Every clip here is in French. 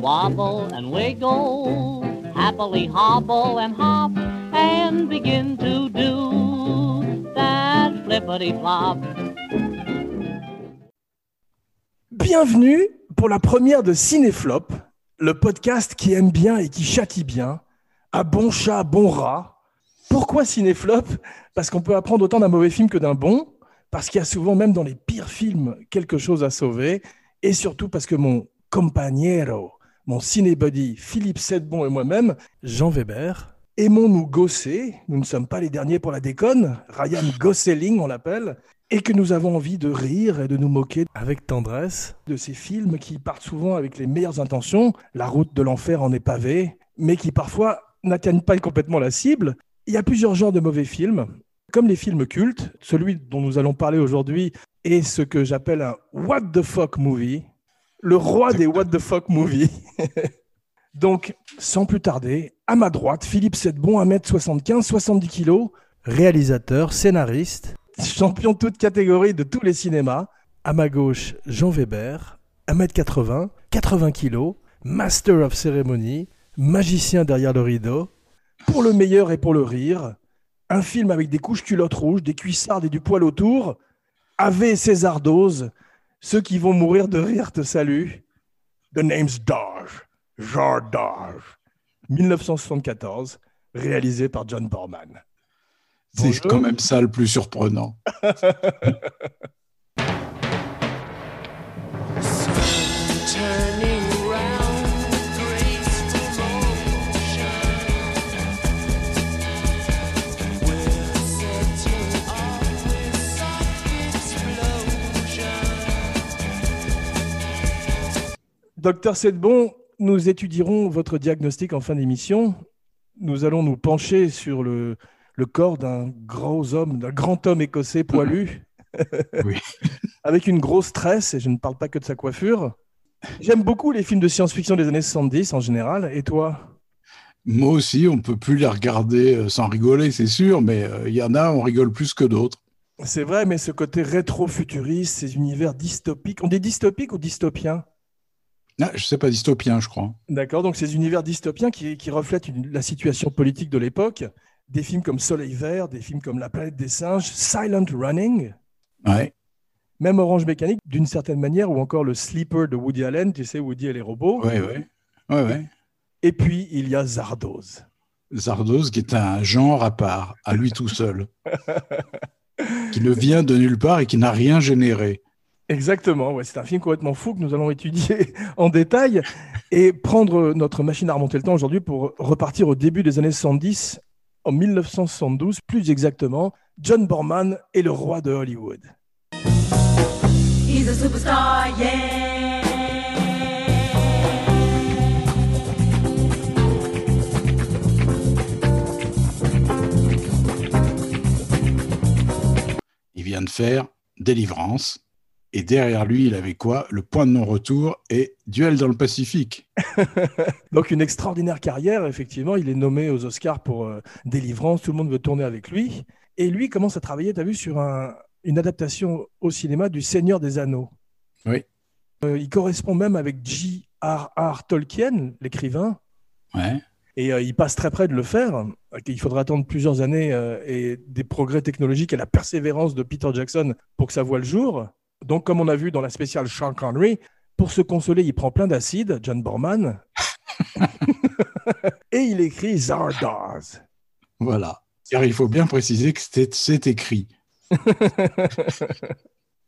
Wobble and wiggle, happily hobble and hop, and begin to do that. Bienvenue pour la première de Cinéflop, le podcast qui aime bien et qui châtie bien, à bon chat, bon rat. Pourquoi Cinéflop Parce qu'on peut apprendre autant d'un mauvais film que d'un bon, parce qu'il y a souvent, même dans les pires films, quelque chose à sauver, et surtout parce que mon compagnero, mon cinébuddy Philippe Sedbon et moi-même, Jean Weber, aimons-nous gosser, nous ne sommes pas les derniers pour la déconne, Ryan Gosselin on l'appelle, et que nous avons envie de rire et de nous moquer avec tendresse de ces films qui partent souvent avec les meilleures intentions, la route de l'enfer en est pavée, mais qui parfois n'atteignent pas complètement la cible. Il y a plusieurs genres de mauvais films, comme les films cultes. Celui dont nous allons parler aujourd'hui est ce que j'appelle un what the fuck movie, le roi des what the fuck movies. Donc, sans plus tarder, à ma droite, Philippe Sedbon, 1m75, 70 kg, réalisateur, scénariste, champion de toute catégorie de tous les cinémas. À ma gauche, Jean Weber, 1m80, 80 kg, master of ceremony, magicien derrière le rideau, pour le meilleur et pour le rire, un film avec des couches culottes rouges, des cuissardes et du poil autour, Ave César Dose, ceux qui vont mourir de rire te saluent. The name's Dodge, Jar Dodge, 1974, réalisé par John Borman. C'est quand même ça le plus surprenant. Docteur Sedbon, nous étudierons votre diagnostic en fin d'émission. Nous allons nous pencher sur le, le corps d'un gros homme, d'un grand homme écossais poilu, Oui. avec une grosse tresse, et je ne parle pas que de sa coiffure. J'aime beaucoup les films de science-fiction des années 70 en général, et toi? Moi aussi, on peut plus les regarder euh, sans rigoler, c'est sûr, mais euh, il y en a, on rigole plus que d'autres. C'est vrai, mais ce côté rétro-futuriste, ces univers dystopiques, on dit dystopiques ou dystopiens? Ah, je sais pas, dystopien, je crois. D'accord, donc ces univers dystopiens qui, qui reflètent une- la situation politique de l'époque, des films comme Soleil Vert, des films comme La planète des singes, Silent Running, Ouais. même Orange Mécanique d'une certaine manière, ou encore le Sleeper de Woody Allen, tu sais, Woody et les robots. Ouais, ouais. Et puis, il y a Zardoz. Zardoz, qui est un genre à part, à lui tout seul, qui ne vient de nulle part et qui n'a rien généré. Exactement, ouais, c'est un film complètement fou que nous allons étudier en détail et prendre notre machine à remonter le temps aujourd'hui pour repartir au début des années 70, en 1972 plus exactement. John Borman est le roi de Hollywood. He's a superstar, yeah. Il vient de faire Délivrance. Et derrière lui, il avait quoi? Le point de non-retour et Duel dans le Pacifique. Donc une extraordinaire carrière, effectivement. Il est nommé aux Oscars pour euh, Délivrance, tout le monde veut tourner avec lui. Et lui commence à travailler, tu as vu, sur un- une adaptation au cinéma du Seigneur des Anneaux. Oui. Euh, il correspond même avec J.R.R. Tolkien, l'écrivain. Ouais. Et euh, il passe très près de le faire. Il faudra attendre plusieurs années euh, et des progrès technologiques et la persévérance de Peter Jackson pour que ça voie le jour. Donc, comme on a vu dans la spéciale Sean Connery, pour se consoler, il prend plein d'acide, John Borman, et il écrit Zardoz. Voilà. Car il faut bien préciser que c'est écrit.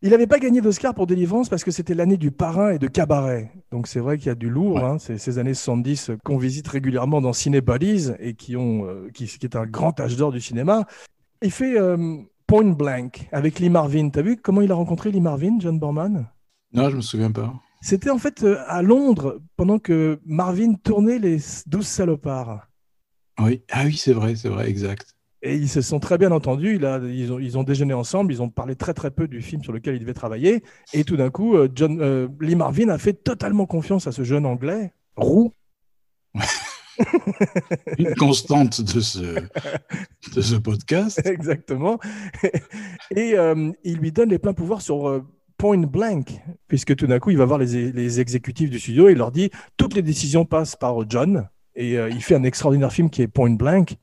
Il n'avait pas gagné d'Oscar pour Délivrance parce que c'était l'année du parrain et de cabaret. Donc c'est vrai qu'il y a du lourd, Ouais. hein, c'est ces années 70 qu'on visite régulièrement dans Ciné Buddies et qui, ont, euh, qui, qui est un grand âge d'or du cinéma. Il fait euh, Point Blank avec Lee Marvin. T'as vu comment il a rencontré Lee Marvin, John Borman? Non, je me souviens pas. C'était en fait euh, à Londres pendant que Marvin tournait les 12 salopards. Oui. Ah oui, c'est vrai, c'est vrai, exact. Et ils se sont très bien entendus. Ont, ils ont déjeuné ensemble. Ils ont parlé très très peu du film sur lequel ils devaient travailler. Et tout d'un coup, euh, John, euh, Lee Marvin a fait totalement confiance à ce jeune Anglais roux. Une constante de ce, de ce podcast. Exactement. Et euh, il lui donne les pleins pouvoirs sur euh, Point Blank. puisque tout d'un coup, il va voir les, les exécutifs du studio et il leur dit toutes les décisions passent par John. Et euh, il fait un extraordinaire film qui est Point Blank.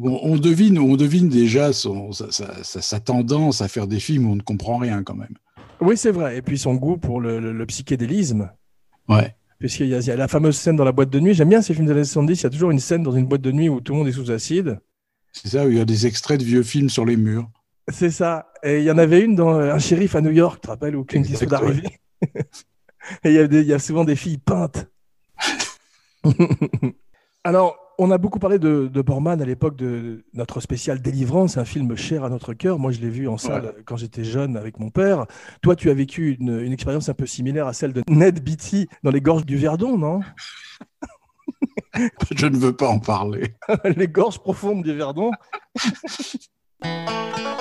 On, on devine, on devine déjà son, sa, sa- sa- sa tendance à faire des films où on ne comprend rien quand même. Oui, c'est vrai. Et puis son goût pour le, le- le psychédélisme. Ouais. Puisqu'il y, y a la fameuse scène dans la boîte de nuit. J'aime bien ces films des années 70. Il y a toujours une scène dans une boîte de nuit où tout le monde est sous acide. C'est ça, où il y a des extraits de vieux films sur les murs. C'est ça. Et il y en avait une dans euh, Un shérif à New York, tu te rappelles, où Clint Eastwood arrivait. Et il y, a des- il y a souvent des filles peintes. Alors, on a beaucoup parlé de, de Borman à l'époque de notre spécial Délivrance, un film cher à notre cœur. Moi, je l'ai vu en salle quand j'étais jeune avec mon père. Toi, tu as vécu une, une expérience un peu similaire à celle de Ned Beatty dans les gorges du Verdon, non? Je ne veux pas en parler. Les gorges profondes du Verdon.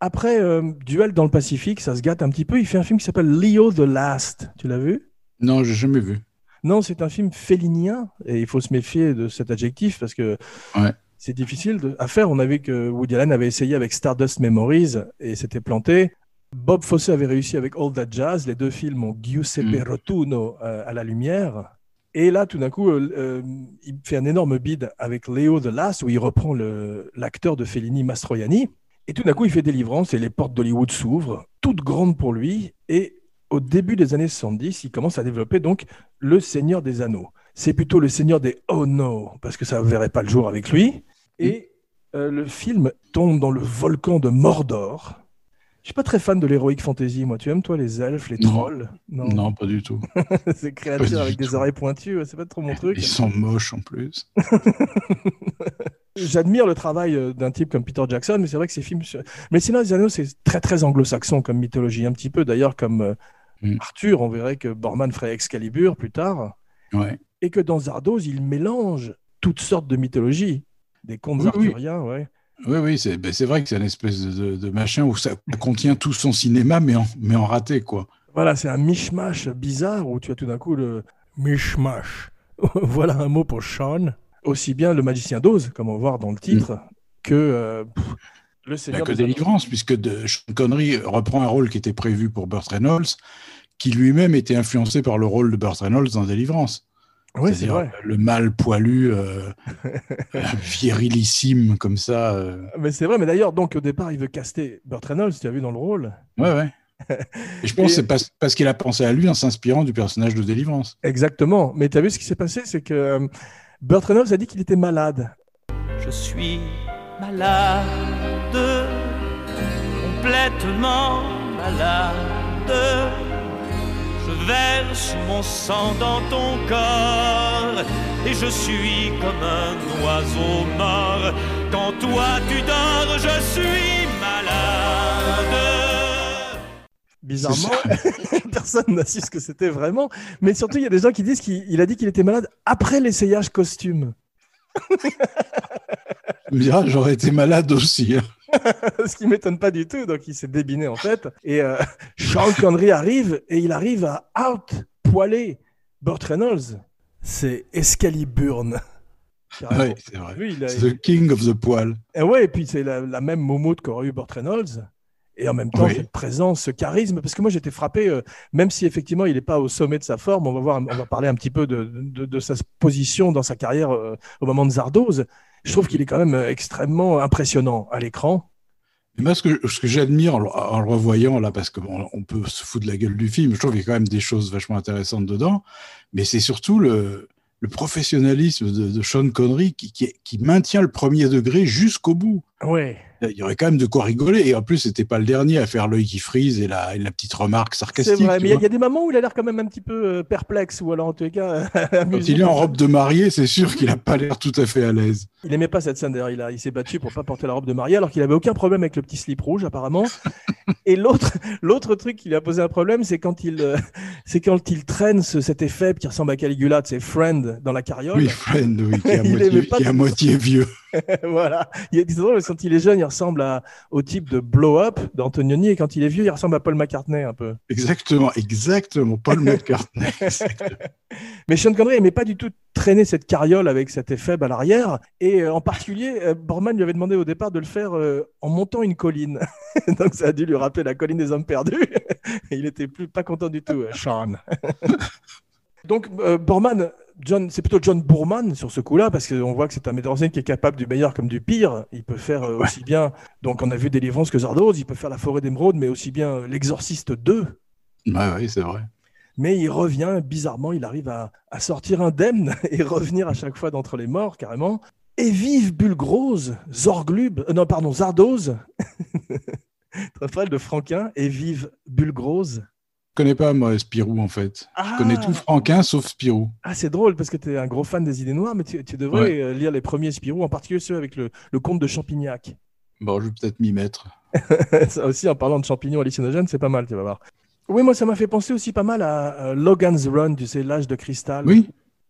Après euh, Duel dans le Pacifique, ça se gâte un petit peu. Il fait un film qui s'appelle Leo the Last. Tu l'as vu? Non, j'ai jamais vu. Non, c'est un film félinien et il faut se méfier de cet adjectif parce que Ouais. c'est difficile de- à faire. On a vu que Woody Allen avait essayé avec Stardust Memories et c'était planté. Bob Fosse avait réussi avec All That Jazz. Les deux films ont Giuseppe Mm. Rotuno euh, à la lumière. Et là, tout d'un coup, euh, il fait un énorme bid avec Leo the Last où il reprend l'acteur de Fellini, Mastroianni. Et tout d'un coup, il fait délivrance et les portes d'Hollywood s'ouvrent, toutes grandes pour lui. Et au début des années 70, il commence à développer donc le Seigneur des Anneaux. C'est plutôt le Seigneur des Oh no, parce que ça ne verrait pas le jour avec lui. Et euh, le film tombe dans le volcan de Mordor. Je suis pas très fan de l'héroïque fantasy, moi. Tu aimes, toi, les elfes, les Non. trolls? Non, pas du tout. Ces créatures avec des tout. oreilles pointues, c'est pas trop mon truc. Ils sont moches en plus. J'admire le travail euh, d'un type comme Peter Jackson, mais c'est vrai que ces films. Mais Seigneur des Anneaux, c'est très très anglo-saxon comme mythologie, un petit peu d'ailleurs comme euh, Mm. Arthur. On verrait que Borman ferait Excalibur plus tard, Ouais. et que dans Zardoz, il mélange toutes sortes de mythologies, des contes Oui, oui. arthuriens, ouais. Oui, oui, c'est ben, c'est vrai que c'est une espèce de, de- de machin où ça contient tout son cinéma, mais en, mais en raté, quoi. Voilà, c'est un mishmash bizarre où tu as tout d'un coup le mishmash. voilà un mot pour Sean. Aussi bien le magicien d'Oz, comme on va voir dans le titre, que euh, pff, le Bah, Seigneur que des Anneaux. délivrance, puisque de, Sean Connery reprend un rôle qui était prévu pour Burt Reynolds, qui lui-même était influencé par le rôle de Burt Reynolds dans Délivrance. Oui, c'est vrai. le mâle poilu, euh, virilissime, comme ça. euh. Mais c'est vrai, mais d'ailleurs, donc au départ, il veut caster Burt Reynolds, tu as vu dans le rôle. Ouais, ouais. Et je pense Et- que c'est parce, qu'il a pensé à lui en s'inspirant du personnage de Délivrance. Exactement. Mais tu as vu ce qui s'est passé C'est que euh, Burt Reynolds a dit qu'il était malade. Je suis malade, complètement malade. Je verse mon sang dans ton corps et je suis comme un oiseau mort. Quand toi tu dors, je suis malade. Bizarrement, personne n'a su ce que c'était vraiment. Mais surtout, il y a des gens qui disent qu'il il a dit qu'il était malade après l'essayage costume. Tu me diras, j'aurais été malade aussi. hein. ce qui m'étonne pas du tout. Donc, il s'est débiné en fait. Et euh, Sean Connery arrive et il arrive à out-poiler Burt Reynolds. C'est Excaliburn. Carrément. Ouais, c'est vrai. A- the king of the poil. Et ouais, et puis c'est la, la même momoute qu'aurait eu Burt Reynolds. Et en même temps, Oui. cette présence, ce charisme, parce que moi j'étais frappé, euh, même si effectivement il n'est pas au sommet de sa forme, on va voir, on va parler un petit peu de, de, de sa position dans sa carrière euh, au moment de Zardoz. Je trouve qu'il est quand même euh, extrêmement impressionnant à l'écran. Moi, ce que, ce que j'admire en, le- en le revoyant, là, parce qu'on on peut se foutre de la gueule du film, je trouve qu'il y a quand même des choses vachement intéressantes dedans, mais c'est surtout le, le professionnalisme de, de Sean Connery qui, qui, qui maintient le premier degré jusqu'au bout. Ouais. Il y aurait quand même de quoi rigoler, et en plus, c'était pas le dernier à faire l'œil qui frise et la, et la petite remarque C'est sarcastique. vrai, tu mais il y a- des moments où il a l'air quand même un petit peu euh, perplexe, ou alors en tout cas Quand il est en robe de mariée, c'est sûr qu'il a pas l'air tout à fait à l'aise. Il aimait pas cette scène d'ailleurs. Il, a- il s'est battu pour pas porter la robe de mariée alors qu'il avait aucun problème avec le petit slip rouge apparemment. Et l'autre, l'autre truc qui lui a posé un problème, c'est quand il, euh, c'est quand il traîne ce- cet effet qui ressemble à Caligula, de ses friends dans la carriole. Oui, friend, oui, qui est à qui est moitié vieux. voilà. Il drôle, parce que quand il est jeune, il ressemble à- au type de Blow Up d'Antonioni, et quand il est vieux, il ressemble à Paul McCartney un peu. Exactement, exactement. Paul McCartney. Exactement. Mais Sean Connery n'aimait pas du tout traîner cette carriole avec cet effet à l'arrière. Et euh, en particulier, euh, Borman lui avait demandé au départ de le faire euh, en montant une colline. Donc ça a dû lui rappeler la colline des hommes perdus. Il était plus pas content du tout, euh, Sean. Donc euh, Borman, John, c'est plutôt John Boorman sur ce coup-là, parce qu'on voit que c'est un metteur en scène qui est capable du meilleur comme du pire. Il peut faire euh, aussi bien, donc on a vu Délivrance que Zardoz, il peut faire La Forêt d'Émeraude, mais aussi bien euh, L'Exorciste 2. Ouais, oui, c'est vrai. Mais il revient, bizarrement, il arrive à, à sortir indemne et revenir à chaque fois d'entre les morts, carrément. Et vive Bulgrose, Zorglub, non, pardon, Zardoz, Très de Franquin, et vive Bulgrose. Je connais pas, moi, Spirou, en fait. Ah, Je connais tout Franquin sauf Spirou. ah, c'est drôle parce que tu es un gros fan des idées noires, mais tu, tu devrais euh, lire les premiers Spirou, en particulier ceux avec le, le comte de Champignac. Bon, je vais peut-être m'y mettre. ça aussi, en parlant de champignons hallucinogènes, c'est pas mal, tu vas voir. Oui, moi, ça m'a fait penser aussi pas mal à euh, Logan's Run, tu sais, l'âge de cristal. Oui,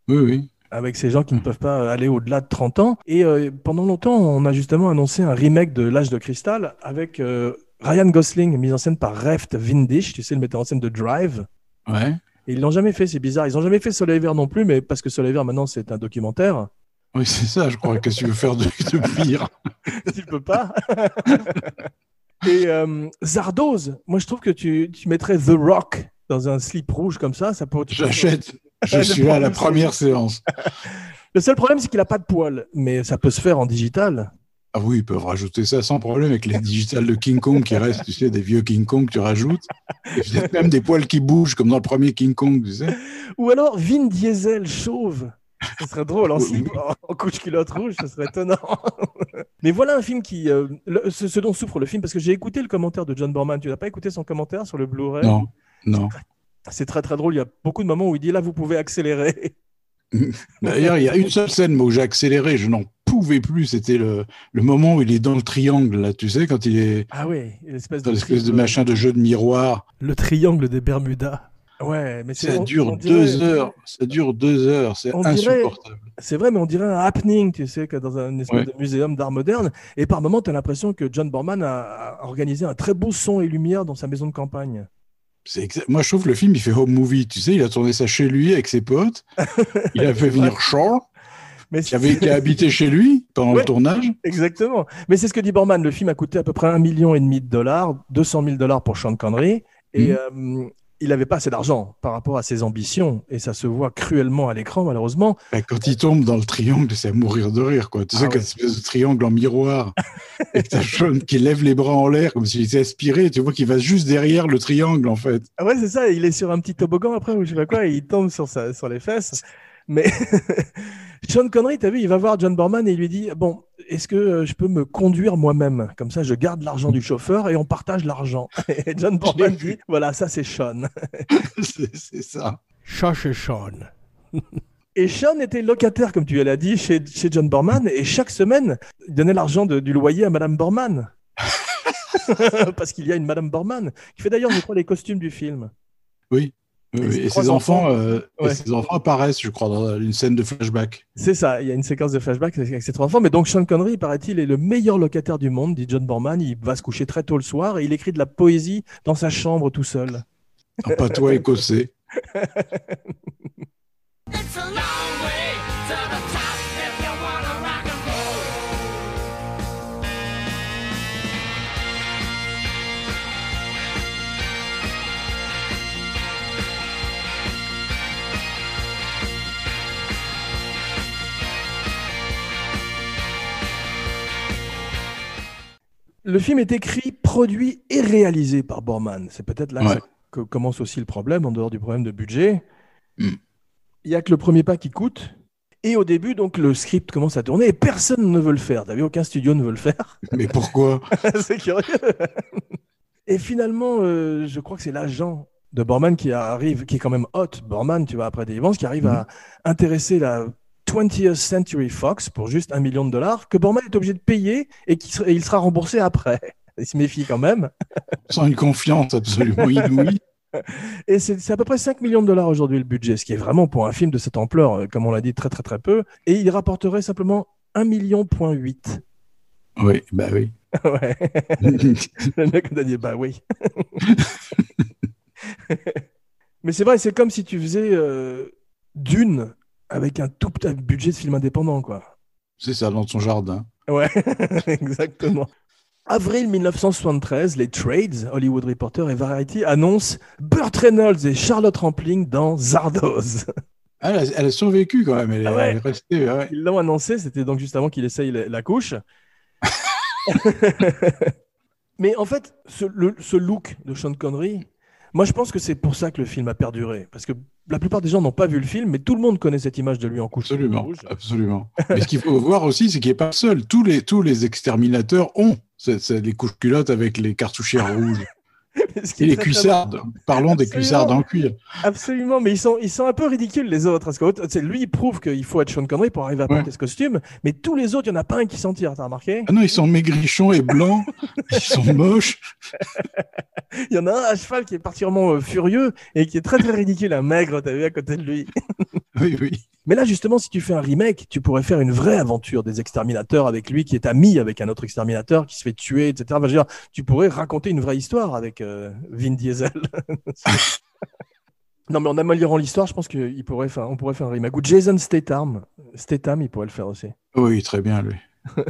oui, oui. avec ces gens qui ne peuvent pas aller au-delà de 30 ans. Et euh, pendant longtemps, on a justement annoncé un remake de L'âge de cristal avec euh, Ryan Gosling, mis en scène par Reft Vindish, tu sais, le metteur en scène de Drive. Ouais. Et ils l'ont jamais fait, c'est bizarre. Ils n'ont jamais fait Soleil Vert non plus, mais parce que Soleil Vert, maintenant, c'est un documentaire. Oui, c'est ça, je crois. Qu'est-ce que tu veux faire de, de pire? Tu peux pas. Et euh, Zardoz, moi, je trouve que tu, tu mettrais The Rock dans un slip rouge comme ça, ça peut... J'achète. Je suis là à la première séance. Le seul problème, c'est qu'il a pas de poils, mais ça peut se faire en digital. Ah oui, ils peuvent rajouter ça sans problème avec les digitales de King Kong qui restent, tu sais, des vieux King Kong que tu rajoutes. Et peut-être même des poils qui bougent, comme dans le premier King Kong, tu sais. Ou alors Vin Diesel chauve. Ce serait drôle en, slip- en couche culotte rouge, ce serait étonnant. Mais voilà un film qui. euh, le- ce, ce dont souffre le film, parce que j'ai écouté le commentaire de John Borman. Tu n'as pas écouté son commentaire sur le Blu-ray? Non, non. C'est très très drôle. Il y a beaucoup de moments où il dit là, vous pouvez accélérer. D'ailleurs, il y a une seule scène moi, où j'ai accéléré, je n'en pouvais plus. C'était le, le moment où il est dans le triangle, là, tu sais, quand il est Ah oui, l'espèce dans de, l'espèce de tri- machin de jeu de miroir. Le triangle des Bermudas. Ouais, mais. Ça dure deux heures. Ça dure deux heures. C'est dirait- insupportable. C'est vrai, mais on dirait un happening, tu sais, que dans un espèce Ouais. de muséum d'art moderne. Et par moments, tu as l'impression que John Borman a organisé un très beau son et lumière dans sa maison de campagne. Exa- Moi, je trouve que le film, il fait home movie. Tu sais, il a tourné ça chez lui avec ses potes. Il a fait venir Shaw, Mais qui, avait, qui a habité chez lui pendant Ouais. le tournage. Exactement. Mais c'est ce que dit Borman. Le film a coûté à peu près un million et demi de dollars, 200 000 dollars pour Sean Connery. Et euh, il n'avait pas assez d'argent par rapport à ses ambitions. Et ça se voit cruellement à l'écran, malheureusement. Quand il tombe dans le triangle, c'est à mourir de rire. Quoi. Tu Ah sais, ouais. qu'une espèce de triangle en miroir, et que t'as Sean qui lève les bras en l'air comme s'il était aspiré. Tu vois qu'il va juste derrière le triangle, en fait. Ah ouais, c'est ça. Il est sur un petit toboggan après, ou je sais pas quoi, et il tombe sur, sa, sur les fesses. Mais Sean Connery, tu as vu, il va voir John Borman et il lui dit Bon, est-ce que euh, je peux me conduire moi-même? Comme ça, je garde l'argent du chauffeur et on partage l'argent. Et John Borman dit Voilà, ça, c'est Sean. c'est ça. Ça, c'est Sean. Et Sean était locataire, comme tu l'as dit, chez, chez John Borman, et chaque semaine, il donnait l'argent de- du loyer à Madame Borman. Parce qu'il y a une Madame Borman, qui fait d'ailleurs, je crois, les costumes du film. Oui. Oui, Et ses Et, trois ses enfants, enfants. euh, et ses enfants apparaissent, je crois, dans une scène de flashback. C'est ça, il y a une séquence de flashback avec ses trois enfants. Mais donc, Sean Connery, paraît-il, est le meilleur locataire du monde, dit John Borman. Il va se coucher très tôt le soir et il écrit de la poésie dans sa chambre tout seul. En patois écossais. It's a long way to the Le film est écrit, produit et réalisé par Borman. C'est peut-être là Ouais. que, commence aussi le problème, en dehors du problème de budget. Mm. Il y a que le premier pas qui coûte. Et au début, donc, le script commence à tourner et personne ne veut le faire. T'as vu, aucun studio ne veut le faire. Mais pourquoi? C'est curieux. et finalement, euh, je crois que c'est l'agent de Borman qui arrive, qui est quand même hot, Borman, tu vois, après Deliverance, qui arrive à intéresser la 20th Century Fox pour juste un million de dollars, que Borman est obligé de payer et qu'il sera- et il sera remboursé après. Il se méfie quand même. Sans une confiance absolument inouïe. Et c'est à peu près 5 millions de dollars aujourd'hui le budget, ce qui est vraiment pour un film de cette ampleur, euh, comme on l'a dit, très très très peu. Et il rapporterait simplement 1 million point 8. Oui, bah oui. ouais. Le mec a dit bah oui. Mais c'est vrai, c'est comme si tu faisais euh, Dune avec un tout petit budget de film indépendant, quoi. C'est ça, dans son jardin. Ouais, exactement. Avril 1973, les Trades, Hollywood Reporter et Variety annoncent Burt Reynolds et Charlotte Rampling dans Zardoz. Ah, Elle a, elle a survécu quand même, elle, Ah ouais. elle est restée. ouais. Ils l'ont annoncé, c'était donc juste avant qu'il essaye la, la couche. Mais en fait, ce, le- ce look de Sean Connery, moi je pense que c'est pour ça que le film a perduré. Parce que la plupart des gens n'ont pas vu le film, mais tout le monde connaît cette image de lui en couche Absolument, rouge. absolument. Mais ce qu'il faut voir aussi, c'est qu'il n'est pas seul. Tous les, tous les exterminateurs ont c'est les couches culottes avec les cartouchières rouges. Et les cuissardes. Parlons des cuissardes en cuir. Absolument, mais ils sont, ils sont un peu ridicules les autres. Parce que lui, il prouve qu'il faut être Sean Connery pour arriver à Ouais. porter ce costume, mais tous les autres, il n'y en a pas un qui s'en tire, t'as remarqué? Ah non, ils sont maigrichons et blancs. ils sont moches. Il y en a un à cheval qui est particulièrement euh, furieux et qui est très très ridicule, un maigre, t'as vu, à côté de lui. Oui, oui. Mais là, justement, si tu fais un remake, tu pourrais faire une vraie aventure des exterminateurs avec lui qui est ami avec un autre exterminateur qui se fait tuer, etc. Enfin, je veux dire, tu pourrais raconter une vraie histoire avec euh, Vin Diesel. non, mais en améliorant l'histoire, je pense qu'on pourrait faire, on pourrait faire un remake. Ou Jason Statham, Statham, il pourrait le faire aussi. Oui, très bien, lui.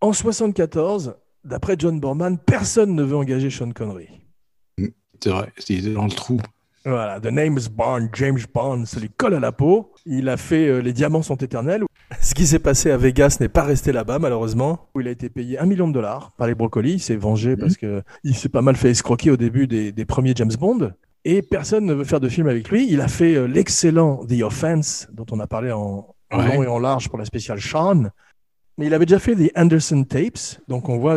en 74, d'après John Borman, personne ne veut engager Sean Connery. C'est vrai, il dans le trou. Voilà, The Name is Bond, James Bond, ça lui colle à la peau. Il a fait euh, Les Diamants sont éternels. Ce qui s'est passé à Vegas n'est pas resté là-bas, malheureusement, où il a été payé un million de dollars par les brocolis. Il s'est vengé parce que il s'est pas mal fait escroquer au début des, des premiers James Bond. Et personne ne veut faire de film avec lui. Il a fait euh, l'excellent The Offense, dont on a parlé en, en Ouais. long et en large pour la spéciale Sean. Mais il avait déjà fait The Anderson Tapes, donc on voit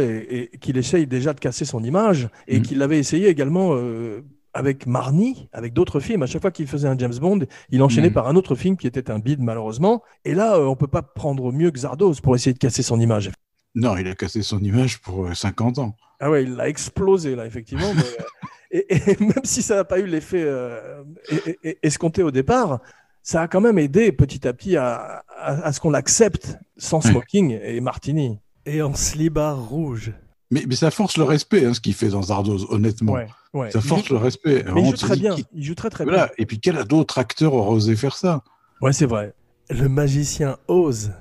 qu'il essaye déjà de casser son image, et Mhm. qu'il l'avait essayé également euh, avec Marnie, avec d'autres films. À chaque fois qu'il faisait un James Bond, il enchaînait Mhm. par un autre film qui était un bide malheureusement. Et là, euh, on peut pas prendre mieux que Zardoz pour essayer de casser son image. Non, il a cassé son image pour euh, 50 ans. Ah ouais, il l'a explosé là, effectivement. mais, euh, et, et même si ça n'a pas eu l'effet euh, escompté au départ, ça a quand même aidé petit à petit à, à- à ce qu'on l'accepte sans Ouais. smoking et martini. Et en slibard rouge. Mais, mais ça force le respect, hein, ce qu'il fait dans Zardoz, honnêtement. Ouais, ouais. Ça force joue- le respect. Mais il joue très bien. Il joue très très Voilà. Et puis, quel d'autre acteur aurait osé faire ça? Bien. Ouais, c'est vrai. Le magicien ose.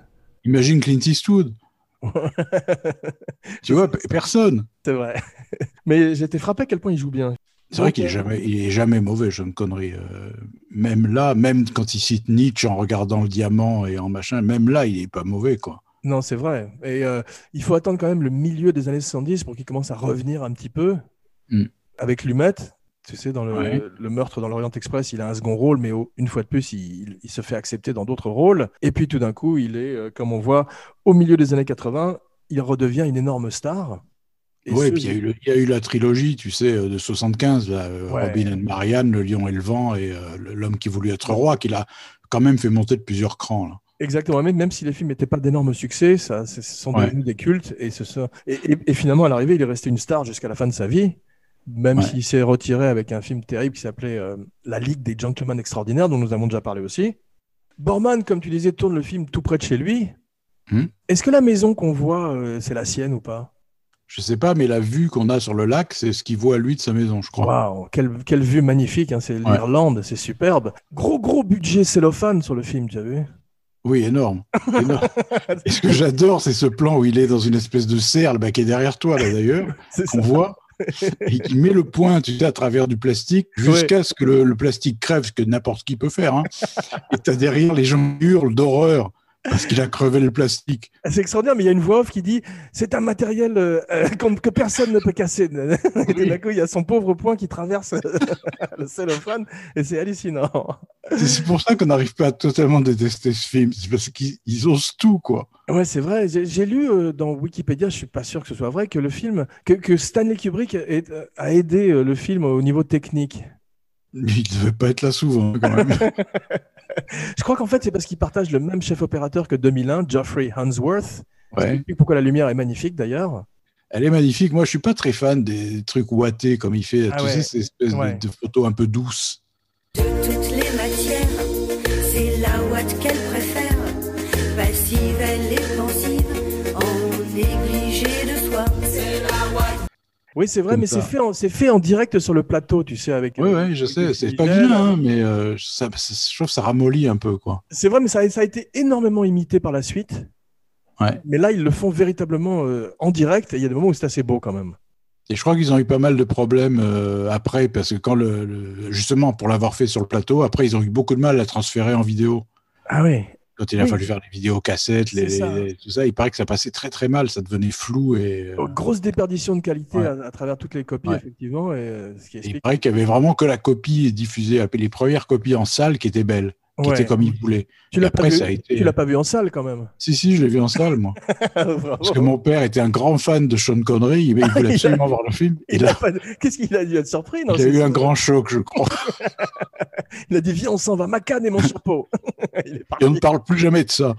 Imagine Clint Eastwood. Tu vois, personne. C'est vrai. Mais été frappé à quel point il joue bien. C'est vrai qu'il est jamais, il est jamais mauvais, Sean Connery. Euh, même là, même quand il cite Nietzsche en regardant le diamant et en machin, même là, il est pas mauvais, quoi. Non, c'est vrai. Et euh, il faut attendre quand même le milieu des années 70 pour qu'il commence à revenir un petit peu. Mm. Avec Lumet, tu sais, dans le, Ouais. le meurtre dans l'Orient Express, il a un second rôle, mais au- une fois de plus, il, il se fait accepter dans d'autres rôles. Et puis tout d'un coup, il est, euh, comme on voit, au milieu des années 80, il redevient une énorme star. Et Oui, puis il y, a eu le- il y a eu la trilogie, tu sais, euh, de 75, là, euh, Ouais. Robin and Marianne, Le Lion et le Vent et euh, L'homme qui voulut être roi, qu'il a quand même fait monter de plusieurs crans. Là. Exactement, même, même si les films n'étaient pas d'énormes succès, ça, ce sont Ouais. devenus des cultes. Et, ce et, et- et finalement, à l'arrivée, il est resté une star jusqu'à la fin de sa vie, même Ouais. s'il s'est retiré avec un film terrible qui s'appelait euh, La Ligue des Gentlemen Extraordinaires, dont nous avons déjà parlé aussi. Borman, comme tu disais, tourne le film tout près de chez lui. Hmm. Est-ce que la maison qu'on voit, euh, c'est la sienne ou pas? Je sais pas, mais la vue qu'on a sur le lac, c'est ce qu'il voit lui de sa maison, je crois. Waouh, quelle, quelle vue magnifique, hein, c'est Ouais. l'Irlande, c'est superbe. Gros, gros budget cellophane sur le film, tu as vu? Oui, énorme. énorme. Et ce que j'adore, c'est ce plan où il est dans une espèce de serre, bah, qui est derrière toi, là d'ailleurs, qu'on voit, et qui met le poing, tu sais, à travers du plastique, jusqu'à ce que le, le plastique crève, ce que n'importe qui peut faire. Hein. Et tu as derrière les gens hurlent d'horreur Parce qu'il a crevé le plastique. C'est extraordinaire, mais il y a une voix off qui dit c'est un matériel euh, euh, que personne ne peut casser. Et tout d'un coup, il y a son pauvre poing qui traverse le cellophane et c'est hallucinant. C'est- pour ça qu'on n'arrive pas à totalement détester ce film. C'est parce qu'ils ils osent tout, quoi. Ouais, c'est vrai. J'ai lu euh, dans Wikipédia, je suis pas sûr que ce soit vrai, que le film, que, que Stanley Kubrick est- euh, a aidé euh, le film au niveau technique. Il devait pas être là souvent, quand même. Je crois qu'en fait, c'est parce qu'il partage le même chef opérateur que 2001, Geoffrey Hansworth. Ouais. explique pourquoi la lumière est magnifique d'ailleurs. Elle est magnifique. Moi, je suis pas très fan des trucs ouatés comme il fait. Ah tu ouais. sais, ces espèces de- Ouais. de, photos un peu douces. De toutes les Oui, c'est vrai, Comme mais c'est fait, en- fait en direct sur le plateau, tu sais, avec. Oui, euh, oui, je sais. C'est pas vilain, hein, mais euh, ça, je trouve que ça ramollit un peu, quoi. C'est vrai, mais ça, a- ça a été énormément imité par la suite. Ouais. Mais là, ils le font véritablement euh, en direct et il y a des moments où c'est assez beau quand même. Et je crois qu'ils ont eu pas mal de problèmes euh, après, parce que quand le, le- justement pour l'avoir fait sur le plateau, après ils ont eu beaucoup de mal à transférer en vidéo. Ah oui. Quand il a Oui. fallu faire les vidéos cassettes, les, ça. les- tout ça, il paraît que ça passait très très mal, ça devenait flou et, euh, Grosse déperdition de qualité Ouais. à, à travers toutes les copies, Ouais. effectivement. Et, euh, ce qui et il paraît qu'il y avait vraiment que la copie diffusée, les premières copies en salle qui étaient belles, qui Ouais. étaient comme ils voulaient. Tu l'as pas, été- tu l'as pas vu en salle quand même. Si si, je l'ai vu en salle moi, parce que mon père était un grand fan de Sean Connery, il, il Il a- voulait absolument voir le film. Il a pas- Qu'est-ce qu'il a dû être surpris non, il a eu un grand choc, je crois. Il a dit Viens, on s'en va, ma canne et mon chapeau. Il est. Et on ne parle plus jamais de ça.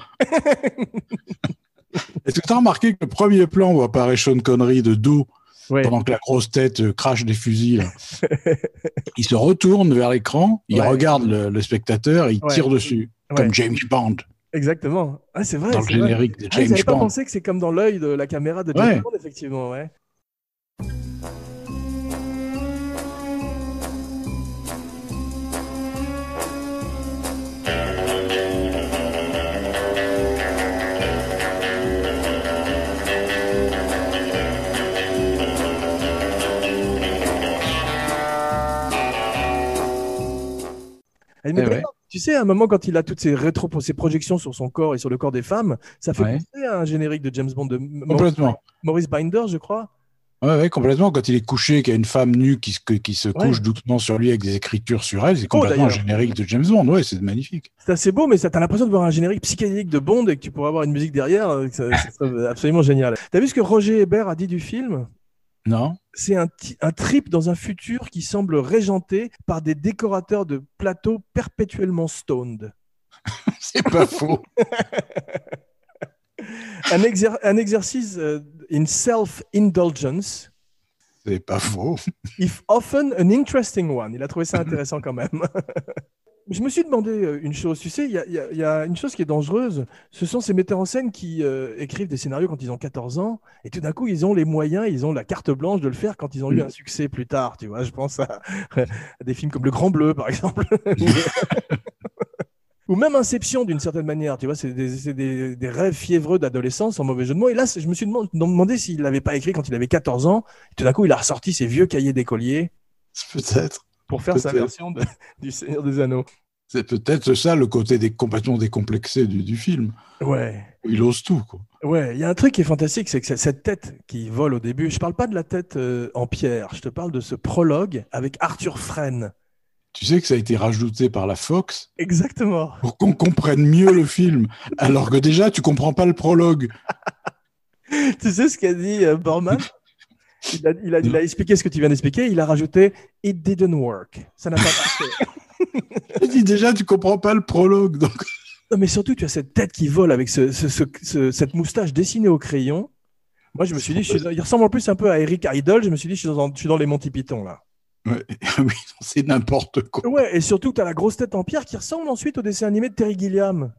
Est-ce que tu as remarqué que le premier plan où apparaît Sean Connery de dos, Ouais. pendant que la grosse tête euh, crache des fusils, là, il se retourne vers l'écran, il Ouais. regarde le, le spectateur et il tire dessus, comme James Bond, Exactement. Ah, c'est vrai. dans le c'est vrai. générique de Ah, James pas Bond. pensé que c'est comme dans l'œil de la caméra de James. Bond, effectivement, ouais. Ouais. Tu sais, à un moment, quand il a toutes rétro, ces projections sur son corps et sur le corps des femmes, ça fait Ouais. penser à un générique de James Bond de Complètement. Maurice Binder, je crois. Ouais, ouais, complètement. Quand il est couché, qu'il y a une femme nue qui se, qui se Ouais. couche doucement sur lui avec des écritures sur elle, c'est Oh, complètement un générique de James Bond. Ouais, c'est magnifique. C'est assez beau, mais ça, t'as l'impression de voir un générique psychédélique de Bond et que tu pourrais avoir une musique derrière. euh, Ça, ça serait absolument génial. T'as vu ce que Roger Hébert a dit du film? Non C'est un, trip dans un futur qui semble régenté par des décorateurs de plateaux perpétuellement stoned. C'est pas faux. Un, exer- un exercice euh, in self-indulgence, C'est pas faux. if often an interesting one. Il a trouvé ça intéressant quand même. Je me suis demandé euh, une chose, tu sais, il y a, y y une chose qui est dangereuse, ce sont ces metteurs en scène qui euh, écrivent des scénarios quand ils ont 14 ans, et tout d'un coup, ils ont les moyens, ils ont la carte blanche de le faire quand ils ont eu Mm. un succès plus tard, tu vois, je pense à, à des films comme Le Grand Bleu, par exemple. Ou même Inception, d'une certaine manière, tu vois, c'est des, c'est des- des rêves fiévreux d'adolescence, en mauvais jeu de mots. Et là, je me suis demandé, demandé s'il l'avait pas écrit quand il avait 14 ans, et tout d'un coup, il a ressorti ses vieux cahiers d'écolier Peut-être. pour faire sa version de- du Seigneur des Anneaux. C'est peut-être ça le côté des, complètement décomplexé du, du film. Ouais. Il ose tout, quoi. Ouais, il y a un truc qui est fantastique, c'est que cette tête qui vole au début, je parle pas de la tête euh, en pierre, je te parle de ce prologue avec Arthur Fresne. Tu sais que ça a été rajouté par la Fox? Exactement. pour qu'on comprenne mieux le film. Alors que déjà, tu comprends pas le prologue. tu sais ce qu'a dit euh, Borman il a, il, a, il a expliqué ce que tu viens d'expliquer, il a rajouté It didn't work. Ça n'a pas marché. Je dis déjà, tu comprends pas le prologue. Donc... non, mais surtout, tu as cette tête qui vole avec ce, ce- ce- ce- cette moustache dessinée au crayon. Moi, je me suis dit, je suis dans- il ressemble en plus un peu à Eric Idle. Je me suis dit, je suis dans, je suis dans les Monty Python là. Ouais, oui, c'est n'importe quoi. Ouais, et surtout, tu as la grosse tête en pierre qui ressemble ensuite au dessin animé de Terry Gilliam.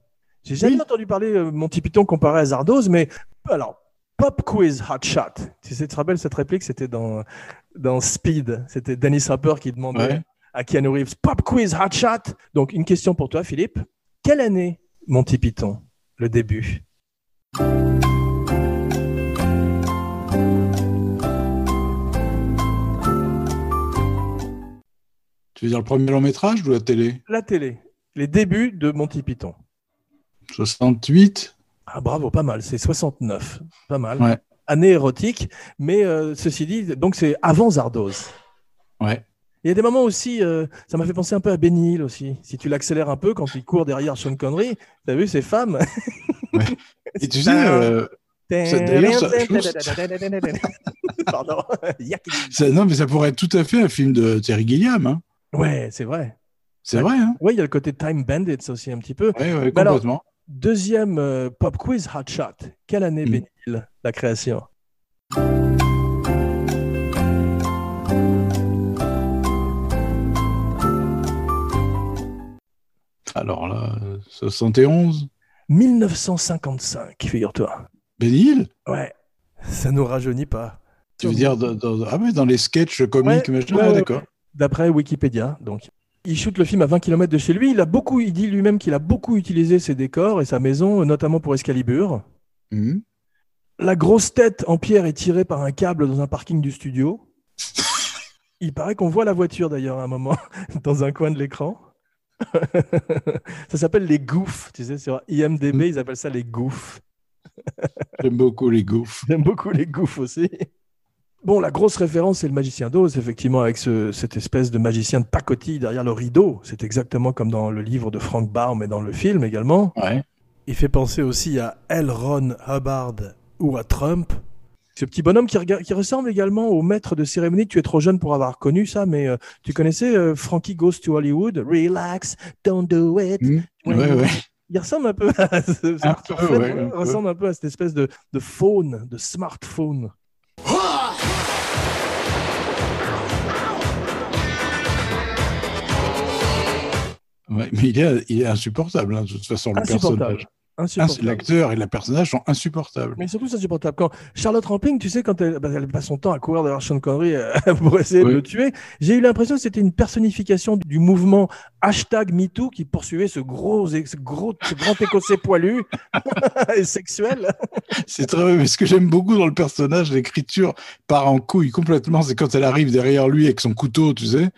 J'ai jamais Oui. entendu parler euh, Monty Python comparé à Zardoz, mais alors, Pop Quiz Hot Shot. Tu sais, tu te rappelles cette réplique? C'était dans, dans Speed. C'était Dennis Hopper qui demandait Ouais. À Keanu Reeves Pop Quiz Hot Shot. Donc, une question pour toi, Philippe. Quelle année Monty Python Le début? Tu veux dire le premier long métrage ou la télé? La télé. Les débuts de Monty Python. 68 Ah bravo, pas mal, c'est 69. Pas mal. Ouais. Année érotique, mais euh, ceci dit, donc c'est avant Zardoz. Ouais. Il y a des moments aussi, euh, ça m'a fait penser un peu à Benny Hill aussi. Si tu l'accélères un peu quand il court derrière Sean Connery, t'as vu ces femmes? Et tu sais, euh, ça, Pardon. Non, mais ça pourrait être tout à fait un film de Terry Gilliam. Hein. Ouais, c'est vrai. C'est vrai, hein Ouais, il y a le côté Time Bandits aussi un petit peu. Ouais, ouais, alors- complètement. Deuxième euh, pop quiz Hot Shot. Quelle année Mm. Benny Hill, la création? Alors là, euh, 71 1955, figure-toi. Hill Ouais. Ça nous rajeunit pas. Tu veux dire dans, dans- ah ouais, dans les sketchs comiques, Ouais, ouais, ah, d'accord. D'après Wikipédia, donc. Il shoot le film à 20 km de chez lui. Il a beaucoup, il dit lui-même qu'il a beaucoup utilisé ses décors et sa maison, notamment pour Excalibur. Mhm. La grosse tête en pierre est tirée par un câble dans un parking du studio. Il paraît qu'on voit la voiture d'ailleurs à un moment dans un coin de l'écran. ça s'appelle les goofs, tu sais, sur IMDB, ils appellent ça les goofs. J'aime beaucoup les gouffres. J'aime beaucoup les goofs aussi. Bon, la grosse référence, c'est le magicien d'Oz, effectivement, avec ce- cette espèce de magicien de pacotille derrière le rideau. C'est exactement comme dans le livre de Frank Baum et dans le film également. Ouais. Il fait penser aussi à L. Ron Hubbard ou à Trump. Ce petit bonhomme qui, ressemble également au maître de cérémonie. Tu es trop jeune pour avoir connu ça, mais euh, tu connaissais euh, Frankie Goes to Hollywood? Relax, don't do it. Ouais, ouais. Il ressemble un peu à ce, Un peu, ouais, un peu. ressemble un peu à cette espèce de, de phone, de smartphone. Mais il est, il est insupportable, hein, de toute façon, le personnage. L'acteur et le personnage sont insupportables. Mais surtout, c'est insupportable. Quand Charlotte Rampling, tu sais, quand elle, bah, elle passe son temps à courir derrière Sean Connery euh, pour essayer de le tuer, j'ai eu l'impression que c'était une personnification du mouvement hashtag MeToo qui poursuivait ce gros, ce gros, ce grand écossais poilu et sexuel. C'est très vrai, mais ce que j'aime beaucoup dans le personnage, l'écriture part en couille complètement, c'est quand elle arrive derrière lui avec son couteau, tu sais,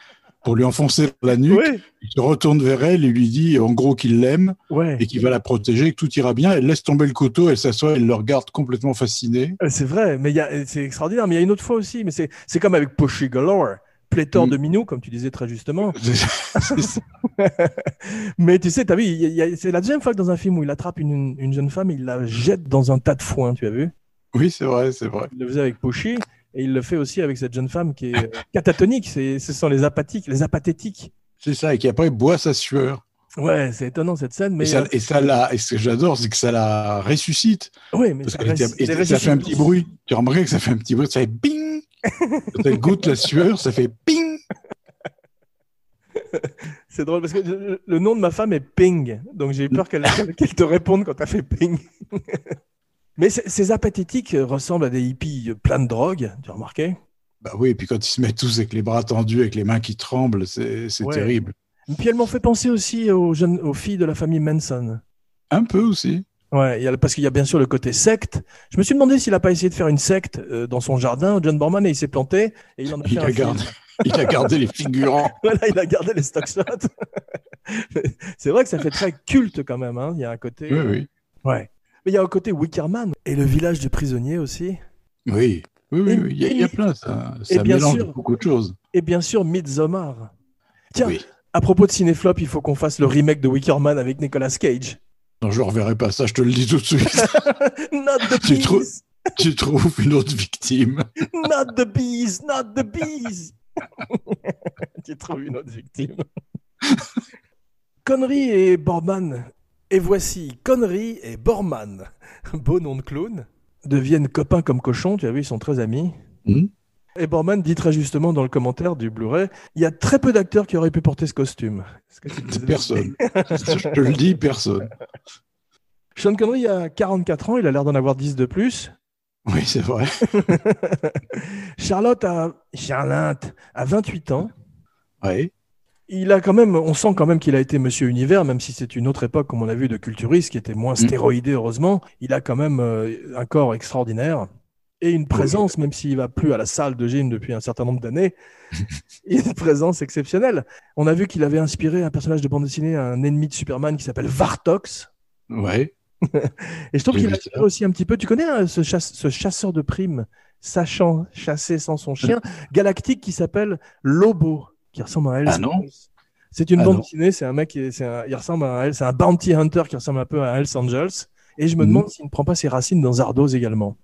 pour lui enfoncer la nuque. Il se retourne vers elle et lui dit en gros qu'il l'aime ouais. et qu'il va la protéger, que tout ira bien. Elle laisse tomber le couteau, elle s'assoit, elle le regarde complètement fascinée. Euh, C'est vrai, mais c'est extraordinaire. Mais il y a une autre fois aussi, mais c'est comme avec Pushy Galore, pléthore Mm. de minous, comme tu disais très justement. Mais tu sais, t'as vu, c'est la deuxième fois que dans un film où il attrape une, une jeune femme il la jette dans un tas de foin, tu as vu? Oui, c'est vrai, c'est vrai. Il le faisait avec Pushy et il le fait aussi avec cette jeune femme qui est euh, catatonique. C'est, ce sont les apathiques, les apathétiques. C'est ça, et qui après boit sa sueur. Ouais, c'est étonnant cette scène, mais et, ça, euh, et ça la, et ce que j'adore, c'est que ça la ressuscite. ouais, mais Parce ça, était- reste- et ça fait un petit bruit. Tu as remarqué que ça fait un petit bruit, ça fait ping. Quand elle goûte la sueur, ça fait ping. C'est drôle parce que le, le nom de ma femme est Ping, donc j'ai eu peur qu'elle, qu'elle te réponde quand t'as fait Ping. Mais ces- apathétiques ressemblent à des hippies pleins de drogue, tu as remarqué? Bah oui, et puis quand ils se mettent tous avec les bras tendus, avec les mains qui tremblent, c'est Ouais. terrible. Et Puis elle m'en fait penser aussi aux, jeunes, aux filles de la famille Manson. Un peu aussi. Ouais, il y a, parce qu'il y a bien sûr le côté secte. Je me suis demandé s'il a pas essayé de faire une secte euh, dans son jardin, John Borman, et il s'est planté. Et il en a Il fait a, un gardé, film. il a gardé les figurants. Voilà, il a gardé les stock shots. C'est vrai que ça fait très culte quand même. hein. Il y a un côté. Oui, oui. Ouais. Mais il y a un côté Wickerman. Et le village des prisonniers aussi. Oui, oui, oui. Il, y a, il y a plein, ça, et ça bien mélange sûr- beaucoup de choses. Et bien sûr, Midsommar. Tiens, Oui. à propos de Cinéflop, il faut qu'on fasse le remake de Wickerman avec Nicolas Cage. Non, je ne reverrai pas ça, je te le dis tout de suite. Not the Tu trouves- bees! tu trouves une autre victime. Not the bees! Not the bees! tu trouves une autre victime. Connery et Borman. Et voici Connery et Borman, beau nom de clown, deviennent copains comme cochons. Tu as vu, ils sont très amis. Hmm. Et Borman dit très justement dans le commentaire du Blu-ray il y a très peu d'acteurs qui auraient pu porter ce costume. Que tu Personne. je te le dis, personne. Sean Connery a 44 ans, il a l'air d'en avoir 10 de plus. Oui, c'est vrai. Charlotte a, Charlotte a 28 ans. Oui. Il a quand même, on sent quand même qu'il a été Monsieur Univers, même si c'est une autre époque, comme on a vu, de culturiste, qui était moins stéroïdé, heureusement. Il a quand même euh, un corps extraordinaire et une présence, même s'il va plus à la salle de gym depuis un certain nombre d'années, une présence exceptionnelle. On a vu qu'il avait inspiré un personnage de bande dessinée, un ennemi de Superman qui s'appelle Vartox. Ouais. Et je trouve qu'il a aussi un petit peu. Tu connais hein, ce, chasse- ce chasseur de primes, sachant chasser sans son chien, galactique qui s'appelle Lobo, qui ressemble à Hells Ah non. C'est une Ah bande non. dessinée, c'est un mec, qui est- un- il ressemble à un, c'est un bounty hunter qui ressemble un peu à Hells Angels. Et je me Mhm. demande s'il ne prend pas ses racines dans Zardoz également.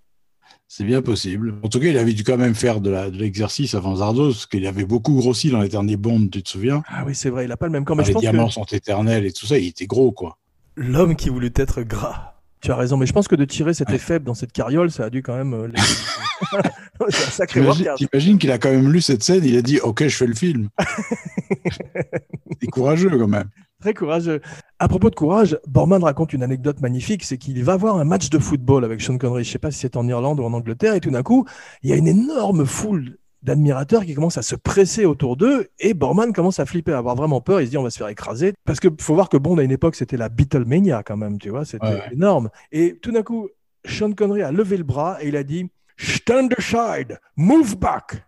C'est bien possible. En tout cas, il avait dû quand même faire de l'exercice avant Zardos, parce qu'il avait beaucoup grossi dans les derniers Bonds, tu te souviens? Ah oui, c'est vrai, il a pas le même corps. Les diamants que sont éternels et tout ça, il était gros, quoi. l'homme qui voulut être gras. Tu as raison, mais je pense que de tirer cet Ouais. faible dans cette carriole, ça a dû quand même. euh, c'est un sacré T'imagines qu'il a quand même lu cette scène, il a dit Ok, je fais le film. C'est courageux quand même. Très courageux. À propos de courage, Borman raconte une anecdote magnifique, c'est qu'il va voir un match de football avec Sean Connery. Je sais pas si c'est en Irlande ou en Angleterre, et tout d'un coup, il y a une énorme foule d'admirateurs qui commencent à se presser autour d'eux, et Borman commence à flipper, à avoir vraiment peur. Il se dit on va se faire écraser, parce que faut voir que Bond à une époque c'était la Beatlemania quand même, tu vois, c'était Ouais, énorme. Et tout d'un coup, Sean Connery a levé le bras et il a dit Stand aside, move back.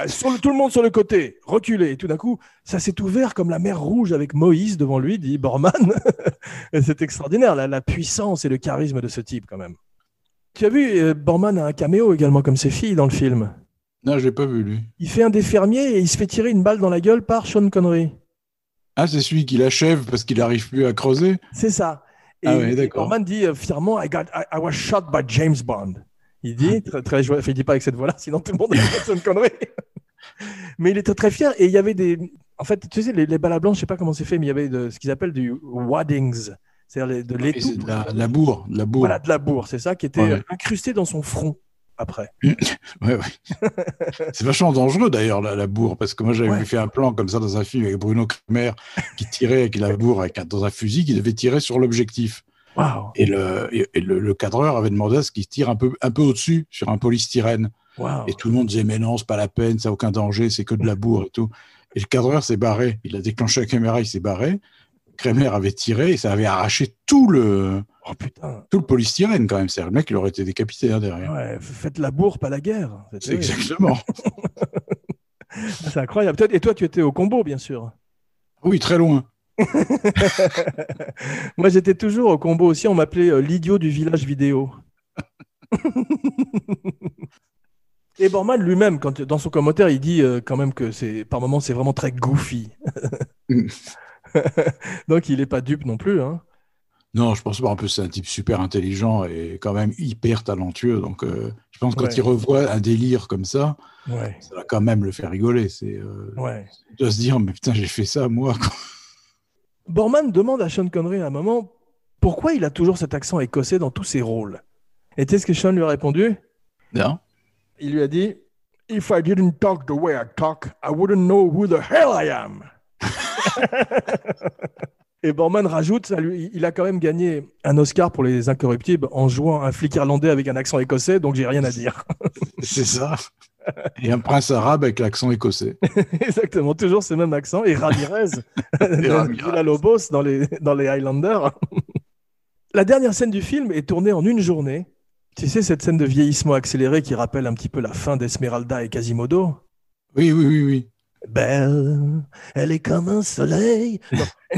Euh, Sur le- tout le monde sur le côté, reculez. Et tout d'un coup, ça s'est ouvert comme la mer rouge avec Moïse devant lui, dit Borman. C'est extraordinaire, la, la puissance et le charisme de ce type, quand même. Tu as vu, euh, Borman a un caméo également comme ses filles dans le film. Non, je l'ai pas vu, lui. Il fait un des fermiers et il se fait tirer une balle dans la gueule par Sean Connery. Ah, c'est celui qui l'achève parce qu'il n'arrive plus à creuser? C'est ça. Et, Ah ouais, et d'accord. Borman dit euh, fièrement I, got, I, I was shot by James Bond. Il dit, très, très joyeux, il dit pas avec cette voix-là, sinon tout le monde a Sean Connery. Mais il était très fier et il y avait des. En fait, tu sais, les, les balles à blanc, je sais pas comment c'est fait, mais il y avait de, ce qu'ils appellent du waddings, c'est-à-dire de l'étau. de la, bourre, de la bourre. Voilà, de la bourre, c'est ça, qui était Ouais. incrusté dans son front après. Ouais, ouais. c'est vachement dangereux d'ailleurs la, la bourre parce que moi j'avais Ouais. vu fait un plan comme ça dans un film avec Bruno Kremer qui tirait avec la bourre avec un- dans un fusil qui devait tirer sur l'objectif Waouh, et le et, et le, le cadreur avait demandé à ce qu'il tire un peu un peu au-dessus sur un polystyrène waouh. et tout le monde disait mais non c'est pas la peine ça a aucun danger c'est que de la bourre et tout et le cadreur s'est barré il a déclenché la caméra il s'est barré Kremer avait tiré et ça avait arraché tout le Oh putain. tout le polystyrène quand même c'est le mec il aurait été décapité hein, derrière Ouais, faites la bourre, pas la guerre. C'est exactement C'est incroyable. Et toi, tu étais au combo, bien sûr. oui très loin Moi, j'étais toujours au combo aussi. On m'appelait euh, l'idiot du village vidéo. Et Borman lui-même, quand dans son commentaire, il dit euh, quand même que c'est par moments c'est vraiment très goofy. Mm. Donc il est pas dupe non plus. Hein. Non, je pense pas. En plus, c'est un type super intelligent et quand même hyper talentueux. Donc, euh, je pense que quand Ouais. il revoit un délire comme ça, Ouais, ça va quand même le faire rigoler. C'est, euh, ouais. doit se dire, mais putain, j'ai fait ça moi. Borman demande à Sean Connery à un moment pourquoi il a toujours cet accent écossais dans tous ses rôles? Et tu sais ce que Sean lui a répondu? Non Il lui a dit If I didn't talk the way I talk, I wouldn't know who the hell I am. Et Borman rajoute, ça lui- il a quand même gagné un Oscar pour les Incorruptibles en jouant un flic irlandais avec un accent écossais, donc j'ai rien à dire. C'est ça. Et un prince arabe avec l'accent écossais. Exactement, toujours ce même accent. Et Ramirez, de Ramirez. Villalobos dans les, dans les Highlanders. La dernière scène du film est tournée en une journée. Tu sais, cette scène de vieillissement accéléré qui rappelle un petit peu la fin d'Esmeralda et Quasimodo? Oui, oui, oui, oui. Belle, elle est comme un soleil.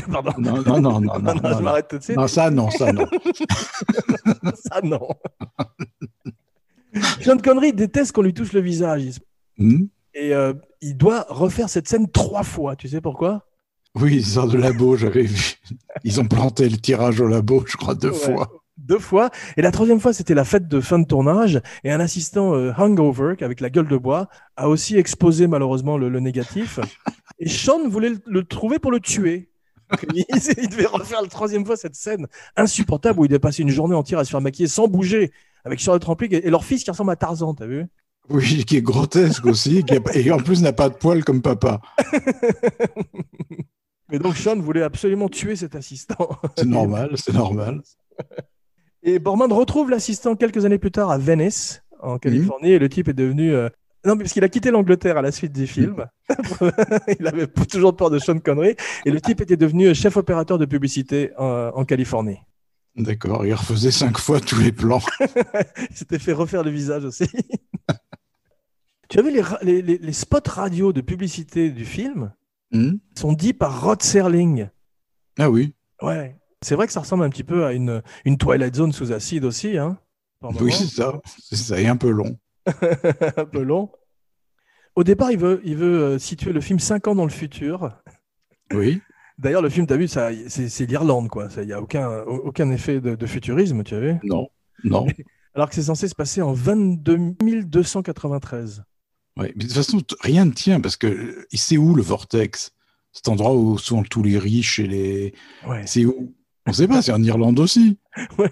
Non, pardon. Non, non, non, non, non, je non, m'arrête tout de suite. Non, ça, non, ça, non. Ça, non. Sean Connery déteste qu'on lui touche le visage. Hmm? Et euh, il doit refaire cette scène trois fois. Tu sais pourquoi? Oui, ils sortent de labo, j'avais vu. Ils ont planté le tirage au labo, je crois, deux Ouais. fois. Deux fois. Et la troisième fois, c'était la fête de fin de tournage. Et un assistant euh, hungover, avec la gueule de bois, a aussi exposé malheureusement le, le négatif. Et Sean voulait le, le trouver pour le tuer. Il, il devait refaire la troisième fois cette scène insupportable où il devait passer une journée entière à se faire maquiller sans bouger avec Charlotte Rampling et, et leur fils qui ressemble à Tarzan, t'as vu? Oui, qui est grotesque aussi, qui et en plus n'a pas de poils comme papa. Mais donc Sean voulait absolument tuer cet assistant. C'est normal, c'est normal. Et Borman retrouve l'assistant quelques années plus tard à Venice, en Californie, et le type est devenu. euh, Non, mais parce qu'il a quitté l'Angleterre à la suite du film. il avait toujours peur de Sean Connery. Et le type était devenu chef opérateur de publicité en, en Californie. D'accord, il refaisait cinq fois tous les plans. Il s'était fait refaire le visage aussi. tu as vu les, ra- les, les- les spots radio de publicité du film Hmm sont dits par Rod Serling. ah oui, Ouais. C'est vrai que ça ressemble un petit peu à une, une Twilight Zone sous acide aussi. Hein, Oui, c'est ça. C'est ça, et un peu long. un peu long. Au départ, il veut, il veut euh, situer le film 5 ans dans le futur. Oui. D'ailleurs, le film, tu as vu, ça, c'est l'Irlande, quoi. Il n'y a aucun, aucun effet de, de futurisme, tu as vu? Non. Non. Alors que c'est censé se passer en 22 293. Ouais. Mais de toute façon, rien ne tient parce que euh, c'est où le vortex? Cet endroit où sont tous les riches et les. Ouais. C'est où On ne sait pas, c'est en Irlande aussi. Ouais.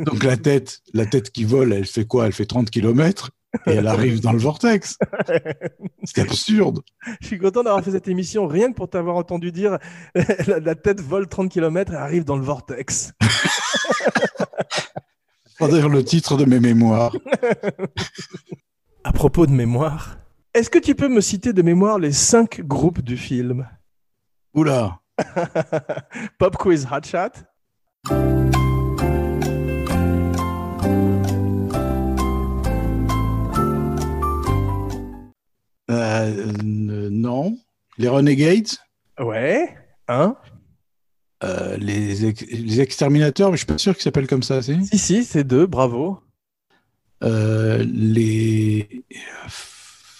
Donc la tête, la tête qui vole, elle fait quoi? Elle fait 30 km et elle arrive dans le vortex. C'est absurde. Je suis content d'avoir fait cette émission rien que pour t'avoir entendu dire la, la tête vole 30 km et arrive dans le vortex. C'est d'ailleurs le titre de mes mémoires. À propos de mémoire, est-ce que tu peux me citer de mémoire les cinq groupes du film? Oula Pop quiz hot chat Euh, euh, Non. Les Renegades? Ouais. Hein Euh, les, ex- les exterminateurs, mais je suis pas sûr qu'ils s'appellent comme ça, c'est Si, si, c'est deux, bravo. euh, les.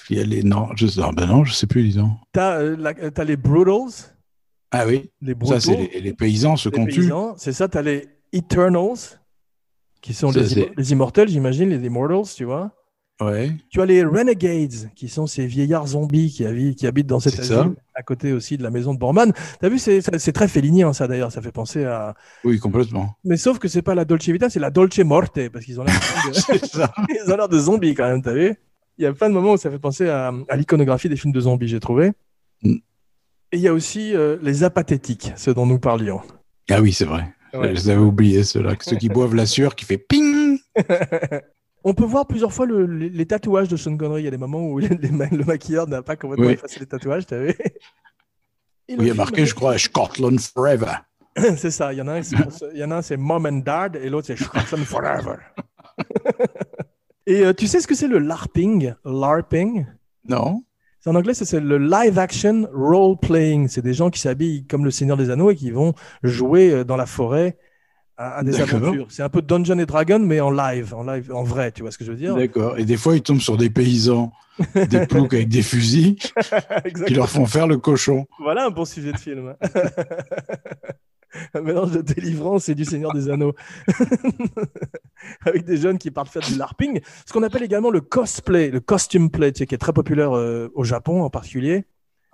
Il y a les. Non, je ah ben non, je sais plus, disons. T'as t'as les Brutals, Ah oui, les ça Brutals, c'est les, les paysans, ceux qu'on tue. C'est ça, t'as les Eternals, qui sont Ça, les, les immortels, j'imagine, les Immortals, tu vois. Ouais. Tu as les Renegades, qui sont ces vieillards zombies qui, habi- qui habitent dans cet C'est ça. asile, à côté aussi de la maison de Borman. T'as vu, c'est ça- très félinien, ça d'ailleurs, ça fait penser à... Oui, complètement. Mais sauf que c'est pas la Dolce Vita, c'est la Dolce Morte, parce qu'ils ont l'air de... Ça. Zombies quand même, t'as vu Il y a plein de moments où ça fait penser à, à l'iconographie des films de zombies, j'ai trouvé. Mm. Et il y a aussi euh, les apathétiques, ceux dont nous parlions. Ah oui, c'est vrai. Ouais. Je les avais oubliés, ceux-là. Ceux qui boivent la sueur qui fait ping. On peut voir plusieurs fois le- les, les tatouages de Sean Connery. Il y a des moments où les- les ma- le maquilleur n'a pas complètement Oui. effacé les tatouages, t'as vu Oui, il y a marqué, je crois, Scotland Forever. C'est ça, il y en a un, c'est pour ça- il y en a un, c'est Mom and Dad et l'autre c'est Scotland Forever. et euh, tu sais ce que c'est le LARPing? LARPing? Non en anglais, c'est le live action role playing. C'est des gens qui s'habillent comme le Seigneur des Anneaux et qui vont jouer euh, dans la forêt à, à des aventures. C'est un peu Dungeon et Dragon, mais en live, en live, en vrai, tu vois ce que je veux dire? D'accord. Et des fois, ils tombent sur des paysans, des ploucs avec des fusils, qui leur font faire le cochon. Voilà un bon sujet de film. un mélange de délivrance et du Seigneur des Anneaux. Avec des jeunes qui partent faire du LARPing. Ce qu'on appelle également le cosplay, le costume play, tu sais, qui est très populaire euh, au Japon en particulier.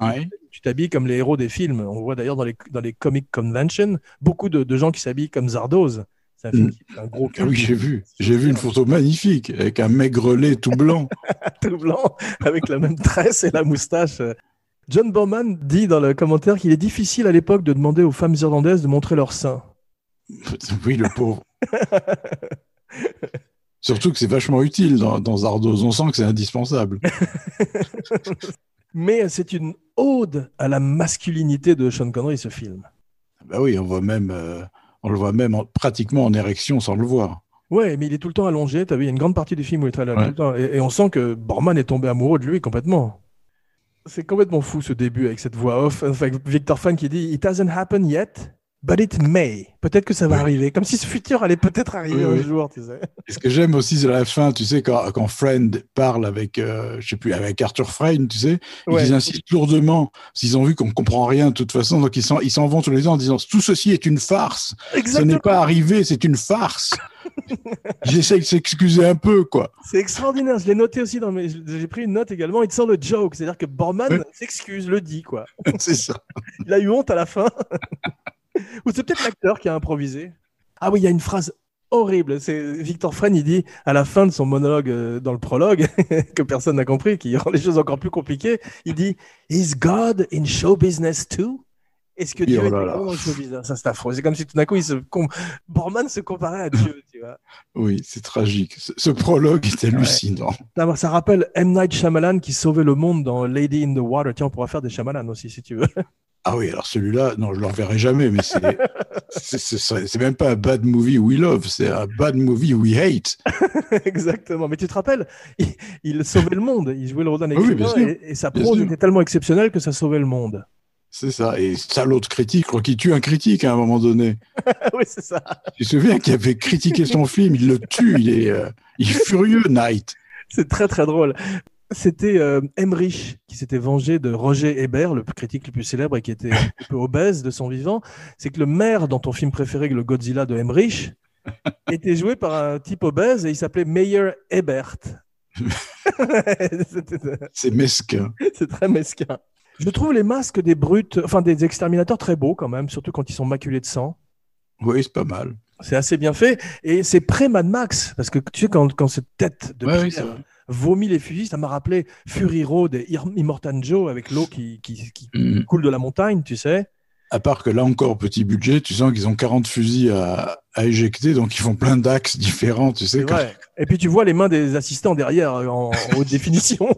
Ouais. Tu t'habilles comme les héros des films. On voit d'ailleurs dans les, dans les comic conventions beaucoup de, de gens qui s'habillent comme Zardoz. C'est un film Mm. qui est un gros Ah oui, j'ai vu. J'ai vu une photo magnifique avec un maigrelet tout blanc. tout blanc avec la même tresse et la moustache. John Bowman dit dans le commentaire qu'il est difficile à l'époque de demander aux femmes irlandaises de montrer leur sein. Oui, le pauvre. Surtout que c'est vachement utile dans, dans Zardoz. On sent que c'est indispensable. Mais c'est une ode à la masculinité de Sean Connery, ce film. Bah oui, on voit même, euh, on le voit même en- pratiquement en érection sans le voir. Ouais, mais il est tout le temps allongé. T'as vu, il y a une grande partie du film où il est allongé Ouais. tout le temps. Et, et on sent que Borman est tombé amoureux de lui complètement. C'est complètement fou ce début avec cette voix off. Avec Victor Fan qui dit It hasn't happened yet, but it may. Peut-être que ça va Oui. arriver. Comme si ce futur allait peut-être arriver Oui, un oui. jour, tu sais. Et ce que j'aime aussi, c'est la fin, tu sais, quand, quand Friend parle avec, euh, je sais plus, avec Arthur Frayne, tu sais, Ouais. ils insistent lourdement, s'ils ont vu qu'on comprend rien de toute façon, donc ils s'en, ils s'en vont tous les ans en disant, tout ceci est une farce. Ce Exactement. n'est pas arrivé, c'est une farce. J'essaie de s'excuser un peu, quoi. C'est extraordinaire. Je l'ai noté aussi dans mes. J'ai pris une note également. It's all a joke. C'est-à-dire que Borman s'excuse, le dit, quoi. c'est ça. Il a eu honte à la fin. Ou c'est peut-être l'acteur qui a improvisé. Ah oui, il y a une phrase horrible. C'est Victor Fresne, il dit à la fin de son monologue euh, dans le prologue, que personne n'a compris, qui rend les choses encore plus compliquées, il dit Is God in show business too? Est-ce que Dieu oh est là dans le show business? Ça, c'est affreux. C'est comme si tout d'un coup, il se com- Borman se comparait à Dieu, tu vois. Oui, c'est tragique. Ce, ce prologue est hallucinant. Ça, ça rappelle M. Night Shyamalan qui sauvait le monde dans Lady in the Water. Tiens, on pourra faire des Shyamalan aussi, si tu veux. Ah oui, alors celui-là, non, je le reverrai jamais, mais c'est, même pas un bad movie we love, c'est un bad movie we hate. Exactement. Mais tu te rappelles, il, il sauvait le monde. Il jouait le rôle d'un Ah oui, écrivain et, et sa prose était tellement exceptionnelle que ça sauvait le monde. C'est ça. Et salaud de critique, je crois qu'il tue un critique à un moment donné. oui, c'est ça. Tu te souviens qu'il avait critiqué son film, il le tue, il est, euh, il est furieux, Knight. C'est très très drôle. C'était euh, Emmerich qui s'était vengé de Roger Ebert, le critique le plus célèbre et qui était un peu obèse de son vivant. C'est que le maire dans ton film préféré, le Godzilla de Emmerich, était joué par un type obèse et il s'appelait Meyer Ebert. C'était- C'est mesquin. C'est très mesquin. Je trouve les masques des brutes, enfin des exterminateurs très beaux quand même, surtout quand ils sont maculés de sang. Oui, c'est pas mal. C'est assez bien fait. Et c'est pré-Mad Max, parce que tu sais, quand, quand cette tête de Ouais, pierre oui, vomit les fusils, ça m'a rappelé Fury Road et Immortan Joe avec l'eau qui, qui, qui Mhm. coule de la montagne, tu sais. À part que là encore, petit budget, tu sens qu'ils ont 40 fusils à, à éjecter, donc ils font plein d'axes différents, tu sais. Quand-. Et puis tu vois les mains des assistants derrière euh, en, haute définition.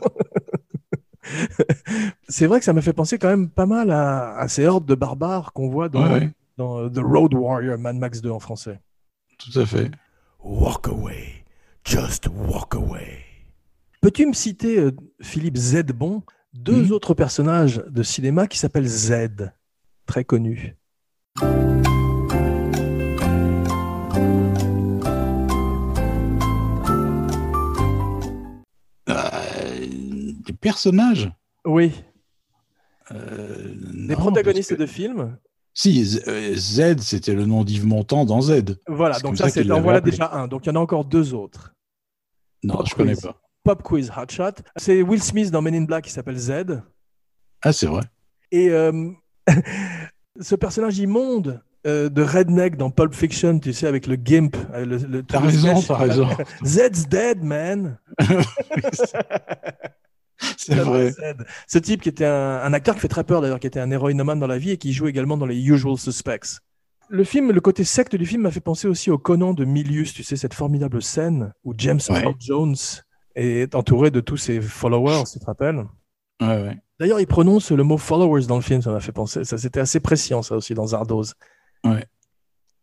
c'est vrai que ça m'a fait penser quand même pas mal à, à ces hordes de barbares qu'on voit dans, Ouais, ouais, dans euh, The Road Warrior, Mad Max 2 en français. tout à fait. Walk away, just walk away. Peux-tu me citer, euh, Philippe Z. Bon, deux autres personnages de cinéma qui s'appellent Z, très connus? Euh, des personnages? Oui, euh, des non, protagonistes que- de films? Si, Z, c'était le nom d'Yves Montand dans Z. Voilà, donc ça, c'est en voilà déjà un. Donc il y en a encore deux autres. Non, Pop je connais pas. Pop Quiz Hotshot. C'est Will Smith dans Men in Black qui s'appelle Z. Ah, c'est vrai. Et euh, ce personnage immonde euh, de Redneck dans Pulp Fiction, tu sais, avec le gimp. euh, le- le- T'as raison, t'as raison. Zed's dead, man. C'est vrai. Zed. Ce type qui était un, un acteur qui fait très peur d'ailleurs, qui était un héroïnomane dans la vie et qui joue également dans les Usual Suspects. Le film, le côté secte du film m'a fait penser aussi au Conan de Milius, tu sais, cette formidable scène où James Ouais. Earl Jones est entouré de tous ses followers, tu te rappelles? Ouais, ouais. D'ailleurs, il prononce le mot followers dans le film, ça m'a fait penser. Ça, c'était assez précis, ça aussi, dans Zardoz. Ouais.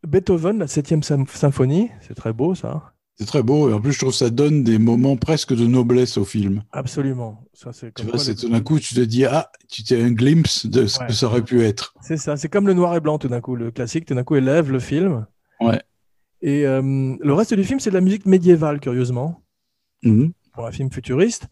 Beethoven, la septième sym- symphonie, c'est très beau, ça. C'est très beau. Et en plus, je trouve que ça donne des moments presque de noblesse au film. Absolument. Ça, c'est Tu vois, c'est tout d'un coup, tu te dis, ah, tu t'es un glimpse de ce Ouais. que ça aurait pu être. C'est ça, c'est comme le noir et blanc tout d'un coup. Le classique, tout d'un coup, élève le film. Ouais. Et euh, le reste du film, c'est de la musique médiévale, curieusement, Mhm. Pour un film futuriste.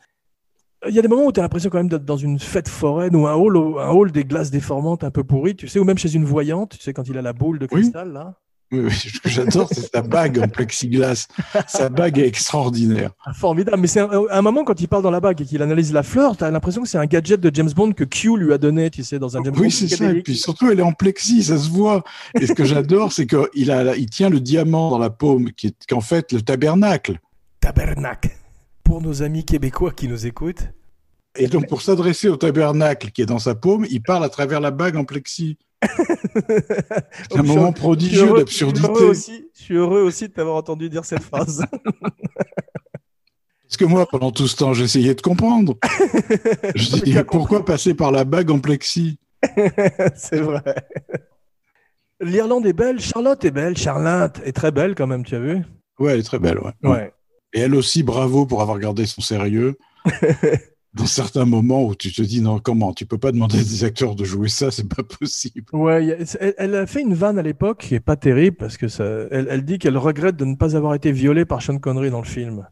Il y a des moments où tu as l'impression quand même d'être dans une fête foraine ou un hall, un hall des glaces déformantes un peu pourries, tu sais, ou même chez une voyante, tu sais, quand il a la boule de Oui. cristal, là. Oui, oui, ce que j'adore, c'est sa bague en plexiglas. Sa bague est extraordinaire. Ah, formidable. Mais c'est un, un moment, quand il parle dans la bague et qu'il analyse la fleur, tu as l'impression que c'est un gadget de James Bond que Q lui a donné, tu sais, dans un James Bond. Oui, c'est ça. Et puis surtout, elle est en plexi, ça se voit. Et ce que j'adore, c'est qu'il a, il tient le diamant dans la paume, qui est qu'en fait le tabernacle. Tabernacle. Pour nos amis québécois qui nous écoutent. Et donc, pour s'adresser au tabernacle qui est dans sa paume, il parle à travers la bague en plexi. C'est un moment prodigieux d'absurdité. Je suis heureux aussi, de t'avoir entendu dire cette phrase. Parce que moi, pendant tout ce temps, j'essayais de comprendre. Je dis, pourquoi passer par la bague en plexi? C'est vrai. L'Irlande est belle, Charlotte est belle, Charlotte est très belle quand même, tu as vu? Ouais, elle est très belle, ouais. Ouais. Et elle aussi, bravo pour avoir gardé son sérieux. Dans certains moments où tu te dis, non, comment? Tu peux pas demander à des acteurs de jouer ça, c'est pas possible. Ouais, elle, elle a fait une vanne à l'époque qui est pas terrible parce que ça, elle, elle dit qu'elle regrette de ne pas avoir été violée par Sean Connery dans le film.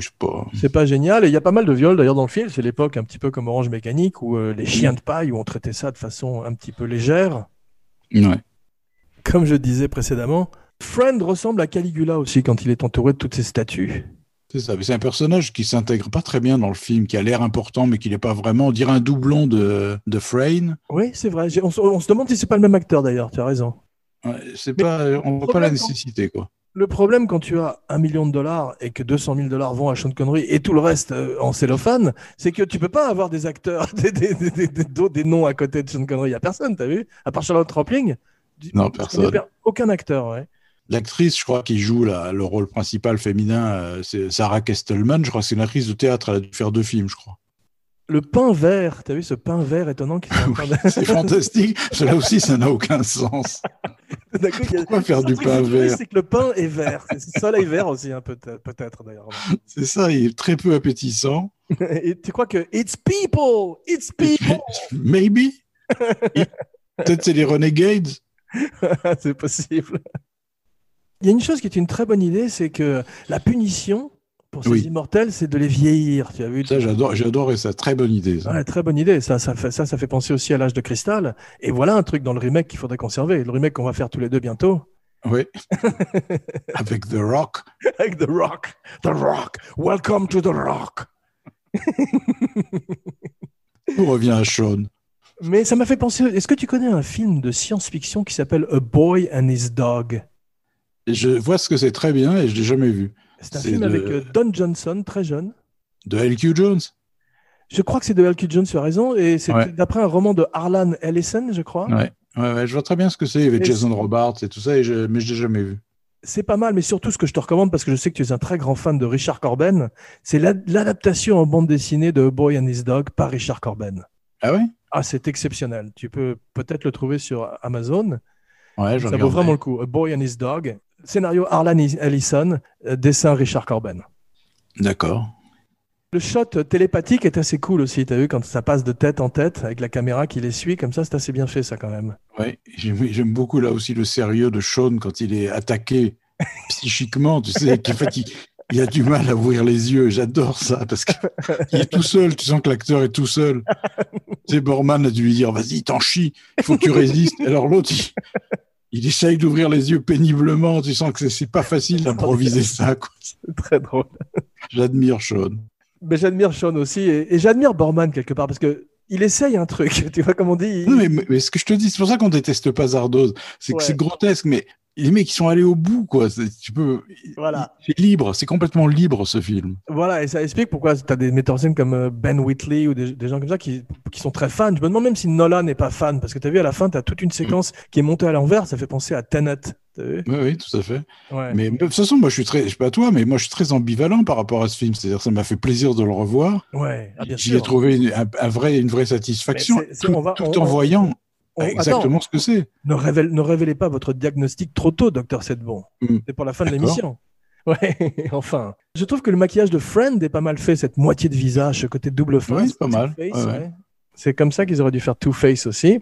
Sais pas. C'est pas génial et il y a pas mal de viols d'ailleurs dans le film. C'est l'époque un petit peu comme Orange Mécanique ou euh, les chiens de paille où on traitait ça de façon un petit peu légère. Ouais. Comme je disais précédemment, Friend ressemble à Caligula aussi quand il est entouré de toutes ces statues. C'est ça. Mais c'est un personnage qui s'intègre pas très bien dans le film, qui a l'air important, mais qui n'est pas vraiment. On dirait un doublon de, de Frayne. Oui, c'est vrai. On, se- on se demande si c'est pas le même acteur d'ailleurs. Tu as raison. Ouais, c'est pas, on voit pas la nécessité, quoi. Le problème quand tu as un million de dollars et que 200 000 dollars vont à Sean Connery et tout le reste euh, en cellophane, c'est que tu peux pas avoir des acteurs, des, des, des, des- noms à côté de Sean Connery. Il y a personne, t'as vu? À part Charlotte Rampling. Non, personne. per- Aucun acteur, ouais. L'actrice, je crois, qui joue la- le rôle principal féminin, euh, c'est Sarah Kestelman. Je crois que c'est une actrice de théâtre. Elle a dû faire deux films, je crois. Le pain vert, t'as vu ce pain vert étonnant qui de- C'est fantastique. Cela aussi, ça n'a aucun sens. Y a- Pourquoi faire du pain vert C'est que le pain est vert. C'est le soleil vert aussi, hein, peut-être, d'ailleurs. C'est ça, il est très peu appétissant. Et tu crois que it's people, it's people. Maybe. Peut-être c'est les Renegades. c'est possible. Il y a une chose qui est une très bonne idée, c'est que la punition pour ces Oui. immortels, c'est de les vieillir. Tu as vu Ça, j'adore, j'ai adoré ça. Très bonne idée. Ça. Ouais, très bonne idée. Ça, ça fait, ça, ça fait penser aussi à l'âge de cristal. Et voilà un truc dans le remake qu'il faudrait conserver. Le remake qu'on va faire tous les deux bientôt. Oui. Avec The Rock. Avec The Rock. The Rock. Welcome to The Rock. On revient à Sean. Mais ça m'a fait penser. Est-ce que tu connais un film de science-fiction qui s'appelle A Boy and His Dog? Je vois ce que c'est très bien et je l'ai jamais vu. C'est un film de- avec euh, Don Johnson, très jeune. De L.Q. Jones. Je crois que c'est de L.Q. Jones, tu as raison. Et c'est Ouais. d'après un roman de Harlan Ellison, je crois. Ouais. Ouais, ouais, je vois très bien ce que c'est avec Et Jason Robards et tout ça, et je... mais je l'ai jamais vu. C'est pas mal, mais surtout ce que je te recommande, parce que je sais que tu es un très grand fan de Richard Corben, c'est la- l'adaptation en bande dessinée de Boy and His Dog par Richard Corben. Ah ouais Ah, c'est exceptionnel. Tu peux peut-être le trouver sur Amazon. Ouais, je Ça vaut vraiment le coup. A Boy and His Dog. Scénario Harlan Ellison, euh, dessin Richard Corben. D'accord. Le shot télépathique est assez cool aussi, t'as vu, quand ça passe de tête en tête avec la caméra qui les suit, comme ça, c'est assez bien fait ça quand même. Ouais, j'aime beaucoup là aussi le sérieux de Sean quand il est attaqué psychiquement, tu sais, qu'en fait il, il a du mal à ouvrir les yeux. J'adore ça parce que il est tout seul. Tu sens que l'acteur est tout seul. Tu sais, Borman a dû lui dire "Vas-y, t'en chies, il faut que tu résistes." Alors l'autre, il, il essaye d'ouvrir les yeux péniblement. Tu sens que c'est- pas facile d'improviser ça. C'est très drôle. J'admire Sean. Mais j'admire Sean aussi, et, et j'admire Borman quelque part, parce que il essaye un truc, tu vois comme on dit. il- Non, mais, mais ce que je te dis, c'est pour ça qu'on déteste pas Zardoz. C'est que c'est grotesque, mais les mecs, ils sont allés au bout, quoi. Tu peux. Voilà. C'est libre, c'est complètement libre ce film. Voilà, et ça explique pourquoi tu as des metteurs en scène comme euh, Ben Whitley ou des, des gens comme ça qui, qui sont très fans. Je me demande même si Nolan n'est pas fan, parce que tu as vu à la fin, tu as toute une séquence qui est montée à l'envers, ça fait penser à Tenet. Oui, oui, tout à fait. Ouais. Mais de toute façon, moi, je suis très, je sais pas toi, mais moi, je suis très ambivalent par rapport à ce film. C'est-à-dire, ça m'a fait plaisir de le revoir. Ouais, ah, J'y ai trouvé une, un, un vrai, une vraie satisfaction, tout, on va- tout on- en on- voyant On- exactement attends, ce que c'est. ne, révèle- ne révélez pas votre diagnostic trop tôt, docteur Sedbon. Hmm. C'est pour la fin de l'émission. Ouais, enfin. Je trouve que le maquillage de Friend est pas mal fait, cette moitié de visage, ce côté double face. Ouais, c'est pas mal. Two-Face, Ouais, ouais. ouais. C'est comme ça qu'ils auraient dû faire Two-Face aussi.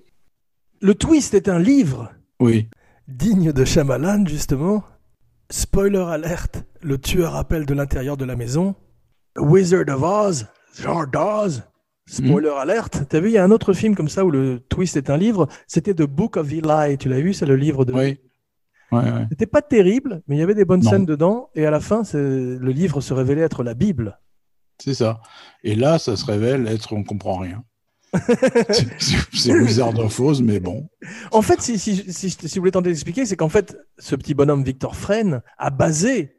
Le twist est un livre Oui. digne de Shyamalan, justement. Spoiler alerte, le tueur appelle de l'intérieur de la maison. Wizard of Oz, Oz. Spoiler alerte. T'as vu, il y a un autre film comme ça où le twist est un livre. C'était The Book of Eli. Tu l'as vu, c'est le livre de. Oui. Ouais, ouais. C'était pas terrible, mais il y avait des bonnes Non. scènes dedans. Et à la fin, le livre se révélait être la Bible. C'est ça. Et là, ça se révèle être, on comprend rien. C'est- of Oz, mais bon. En fait, si, si, si, si vous voulez tenter d'expliquer, c'est qu'en fait, ce petit bonhomme Victor Fresne a basé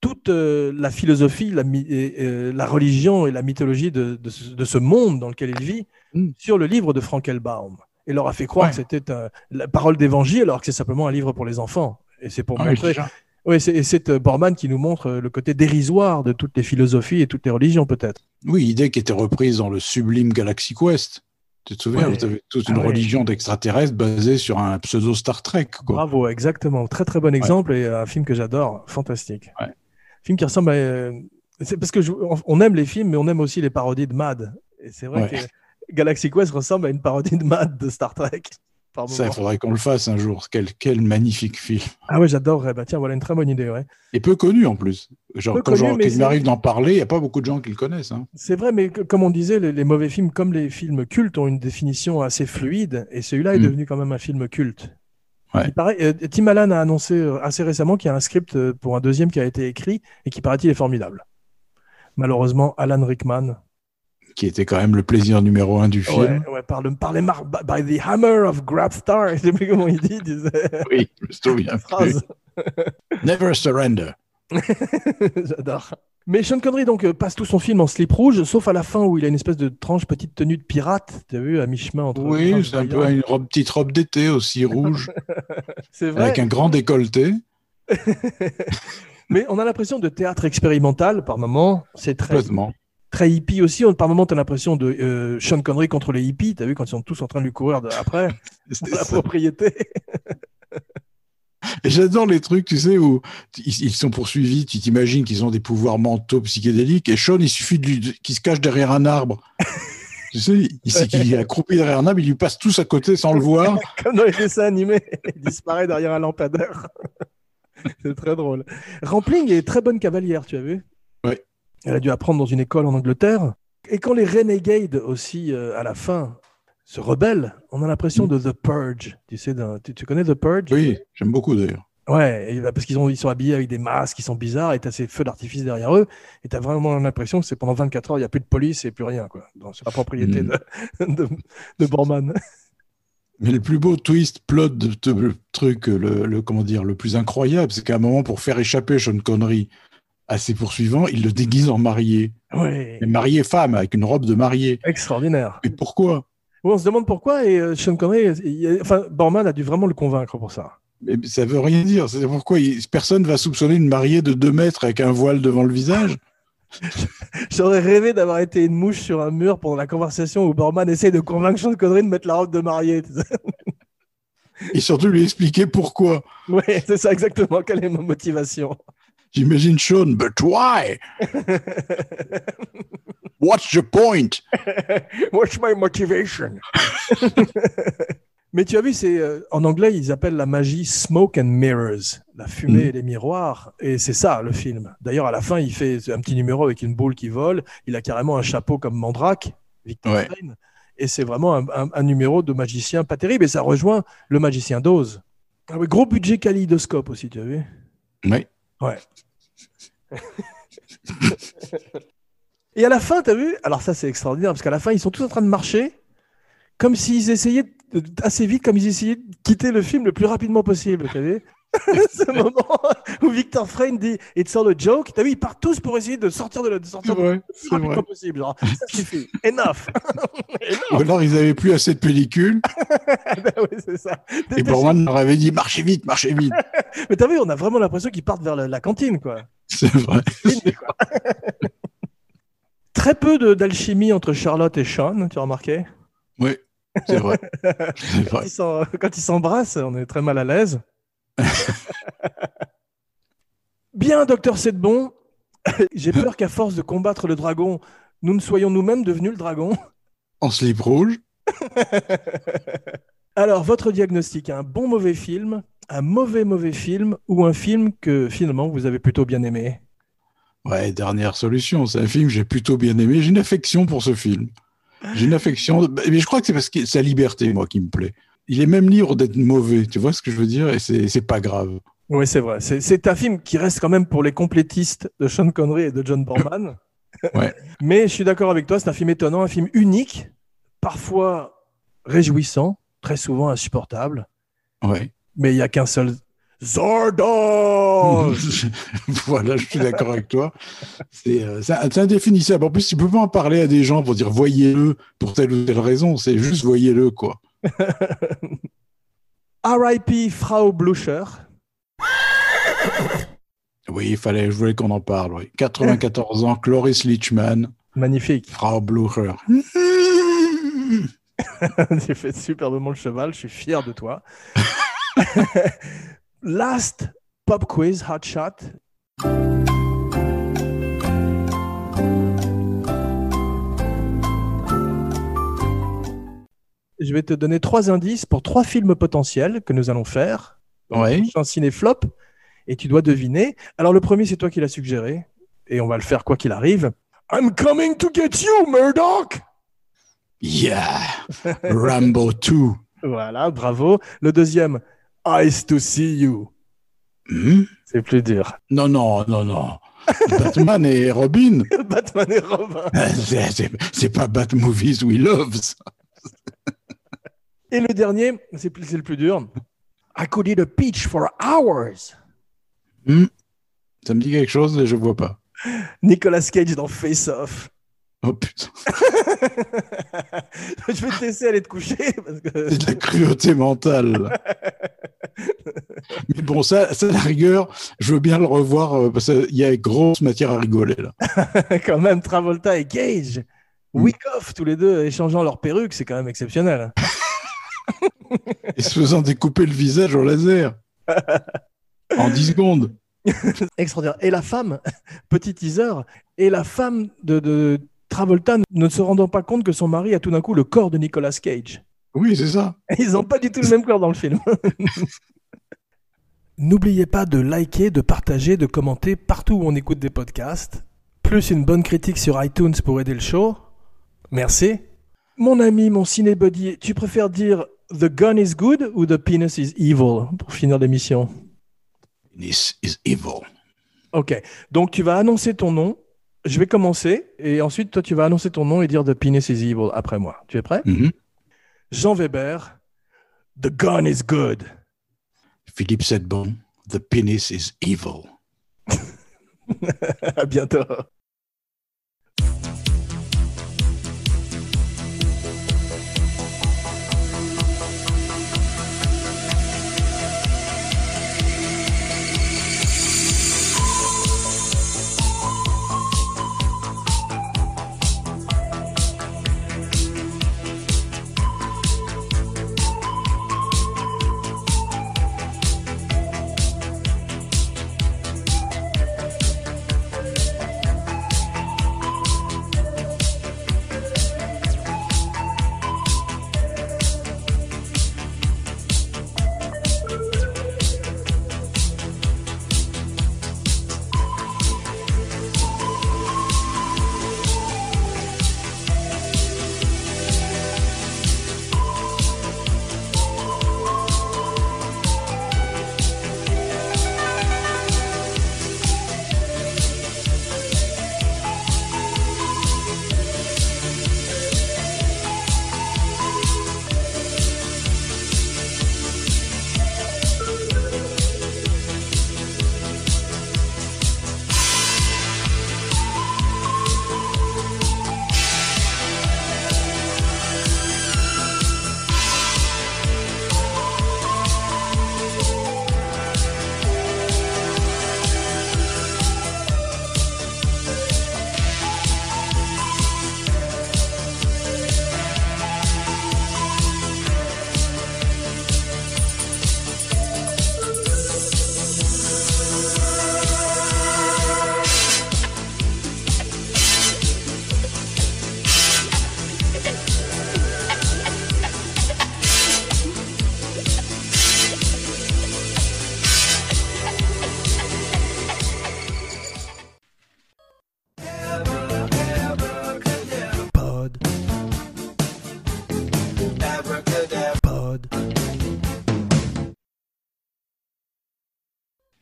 toute euh, la philosophie, la, mi- et, euh, la religion et la mythologie de, de ce, de ce monde dans lequel il vit Mm. sur le livre de Frankelbaum. Et leur a fait croire Ouais. que c'était la parole d'évangile alors que c'est simplement un livre pour les enfants. Et c'est pour Ah, montrer. Oui, c'est, et c'est euh, Borman qui nous montre le côté dérisoire de toutes les philosophies et toutes les religions, peut-être. Oui, idée qui était reprise dans le sublime Galaxy Quest. Tu te souviens, Ouais. vous avez toute Ah une ouais. religion d'extraterrestres basée sur un pseudo Star Trek. Quoi. Bravo, exactement. Très très bon exemple et un film que j'adore, fantastique. Film qui ressemble à. euh, C'est parce que je- on- aime les films, mais on aime aussi les parodies de Mad. Et c'est vrai Ouais. que Galaxy Quest ressemble à une parodie de Mad de Star Trek. Ça, il faudrait qu'on le fasse un jour. Quel, quel magnifique film. Ah ouais, j'adorerais. Bah tiens, voilà une très bonne idée. Ouais. Et peu connu en plus. Genre, Peu quand, connu, genre, c'est- m'arrive d'en parler, il n'y a pas beaucoup de gens qui le connaissent. hein. C'est vrai, mais que- comme on disait, les, les mauvais films, comme les films cultes, ont une définition assez fluide. Et celui-là est Mm. devenu quand même un film culte. Ouais. Il paraît, euh, Tim Allen a annoncé euh, assez récemment qu'il y a un script euh, pour un deuxième qui a été écrit et qui paraît-il est formidable. Malheureusement, Alan Rickman, Qui était quand même le plaisir numéro un du film. ouais, ouais, par, le, par les mar- by the hammer of Grabstar, je sais plus comment il dit, il disait Oui, je me souviens. Never surrender. J'adore. Mais Sean Connery donc euh, passe tout son film en slip rouge, sauf à la fin où il a une espèce de tranche petite tenue de pirate. Tu as vu à mi-chemin entre. Oui, c'est un peu une robe- petite robe d'été aussi rouge, C'est vrai. avec un grand décolleté. Mais on a l'impression de théâtre expérimental par moment. C'est très, très hippie aussi. On- Par moment, tu as l'impression de euh, Sean Connery contre les hippies. Tu as vu quand ils sont tous en train de lui courir de- après la propriété. Et j'adore les trucs, tu sais, où ils, sont poursuivis, tu t'imagines qu'ils ont des pouvoirs mentaux psychédéliques, et Sean, il suffit qu'il se cache derrière un arbre. Tu sais, il, il, il est accroupi derrière un arbre, il lui passe tous à côté sans le voir. Comme dans les dessins animés, il disparaît derrière un lampadaire. C'est très drôle. Rampling est très bonne cavalière, tu as vu? Oui. Elle a dû apprendre dans une école en Angleterre. Et quand les Renegades aussi, euh, à la fin, se rebellent, on a l'impression de The Purge. Tu sais, tu, tu connais The Purge? Oui, j'aime beaucoup d'ailleurs. Ouais, bah, parce qu'ils ont, ils sont habillés avec des masques, ils sont bizarres, et t'as ces feux d'artifice derrière eux, et t'as vraiment l'impression que c'est pendant 24 heures, il n'y a plus de police et plus rien, quoi. C'est la propriété de, de, de Borman. Mais le plus beau twist, plot de ce truc, le, le- comment dire, le plus incroyable, c'est qu'à un moment, pour faire échapper Sean Connery à ses poursuivants, il le déguise en marié. Mais marié femme, avec une robe de mariée. extraordinaire. Mais pourquoi? On se demande pourquoi, et euh, Sean Connery, il- enfin, Borman a dû vraiment le convaincre pour ça. Mais ça veut rien dire. C'est pourquoi il- personne va soupçonner une mariée de 2 mètres avec un voile devant le visage. J'aurais rêvé d'avoir été une mouche sur un mur pendant la conversation où Borman essaye de convaincre Sean Connery de mettre la robe de mariée. Et surtout lui expliquer pourquoi. Ouais, c'est ça exactement. Quelle est ma motivation? J'imagine Sean, but why? What's the point? What's my motivation? Mais tu as vu, c'est euh, en anglais, ils appellent la magie smoke and mirrors, la fumée Mhm. et les miroirs, et c'est ça le film. D'ailleurs, à la fin, il fait un petit numéro avec une boule qui vole. Il a carrément un chapeau comme Mandrake, Victor Ouais. Stein, et c'est vraiment un, un- un numéro de magicien pas terrible. Et ça rejoint le magicien d'Oz. Ah oui, gros budget kaléidoscope aussi, tu as vu? Oui. Ouais. Et à la fin, t'as vu? Alors ça, c'est extraordinaire parce qu'à la fin, ils sont tous en train de marcher comme s'ils essayaient de- assez vite, comme ils essayaient de quitter le film le plus rapidement possible. T'as vu? Ce moment où Victor Frayne dit It's all a joke. T'as vu Ils partent tous pour essayer de sortir de, la- de sortir le plus rapidement possible. Genre, ça suffit. Enough. Ou alors ils avaient plus assez de pellicule Ben oui, c'est ça. et Borman leur avait dit marchez vite, marchez vite. Mais t'as vu, on a vraiment l'impression qu'ils partent vers la, la cantine, quoi. C'est vrai. Très peu de- d'alchimie entre Charlotte et Sean, tu as remarqué? Oui, c'est vrai. Quand ils s'embrassent, on est très mal à l'aise. Bien, docteur Sedbon. J'ai peur qu'à force de combattre le dragon, nous ne soyons nous-mêmes devenus le dragon. En slip rouge. Alors, votre diagnostic, un bon mauvais film, un mauvais mauvais film ou un film que finalement vous avez plutôt bien aimé? Ouais, dernière solution. C'est un film que j'ai plutôt bien aimé. J'ai une affection pour ce film. J'ai une affection, mais je crois que c'est parce que c'est sa liberté, moi, qui me plaît. Il est même libre d'être mauvais, tu vois ce que je veux dire, et c'est pas grave. Oui, c'est vrai. C'est- C'est un film qui reste quand même pour les complétistes de Sean Connery et de John Borman. Ouais. Mais je suis d'accord avec toi, c'est un film étonnant, un film unique, parfois réjouissant, très souvent insupportable. Ouais. Mais il n'y a qu'un seul Zordon voilà, je suis d'accord avec toi. C'est euh, c'est indéfinissable. En plus, tu peux pas en parler à des gens pour dire voyez-le pour telle ou telle raison. C'est juste voyez-le, quoi. R.I.P. Frau Blucher. Oui, il fallait, je voulais qu'on en parle. Oui. 94 ans, Cloris Leachman, Magnifique. Frau Blucher. tu fais superbement le cheval, je suis fier de toi. Last pop quiz, hot shot. Je vais te donner trois indices pour trois films potentiels que nous allons faire. Ouais. Un ciné-flop. Et tu dois deviner. Alors, le premier, c'est toi qui l'as suggéré. Et on va le faire quoi qu'il arrive. I'm coming to get you, Murdoch! Yeah, Rambo 2. Voilà, bravo. Le deuxième, Eyes to see you. Hmm? C'est plus dur. Non, non, non, non. Batman et Robin. Batman et Robin. C'est- C'est pas Bat Movies We Love. ça. Et le dernier, c'est plus- c'est le plus dur. I could eat a peach for hours. Ça me dit quelque chose, mais je vois pas. Nicolas Cage dans Face Off. Oh putain, Je vais te laisser aller te coucher. Parce que... c'est de la cruauté mentale. Mais bon, ça, ça, la rigueur, je veux bien le revoir euh, parce qu'il y a grosse matière à rigoler là. quand même, Travolta et Cage, Mm. week off, tous les deux échangeant leurs perruques, c'est quand même exceptionnel. Et se faisant découper le visage au laser. En 10 secondes. Extraordinaire. Et la femme, petit teaser, et la femme de, de Travolta ne se rendant pas compte que son mari a tout d'un coup le corps de Nicolas Cage. Oui, c'est ça. Ils n'ont pas du tout le même corps dans le film. N'oubliez pas de liker, de partager, de commenter partout où on écoute des podcasts. Plus une bonne critique sur iTunes pour aider le show. Merci. Mon ami, mon cinébuddy, tu préfères dire The gun is good ou The penis is evil pour finir l'émission? This is evil. Ok. Donc tu vas annoncer ton nom. Je vais commencer et ensuite toi tu vas annoncer ton nom et dire The penis is evil après moi. Tu es prêt? Mhm. Jean Weber. The gun is good. Philippe Sedbon, the penis is evil. à bientôt.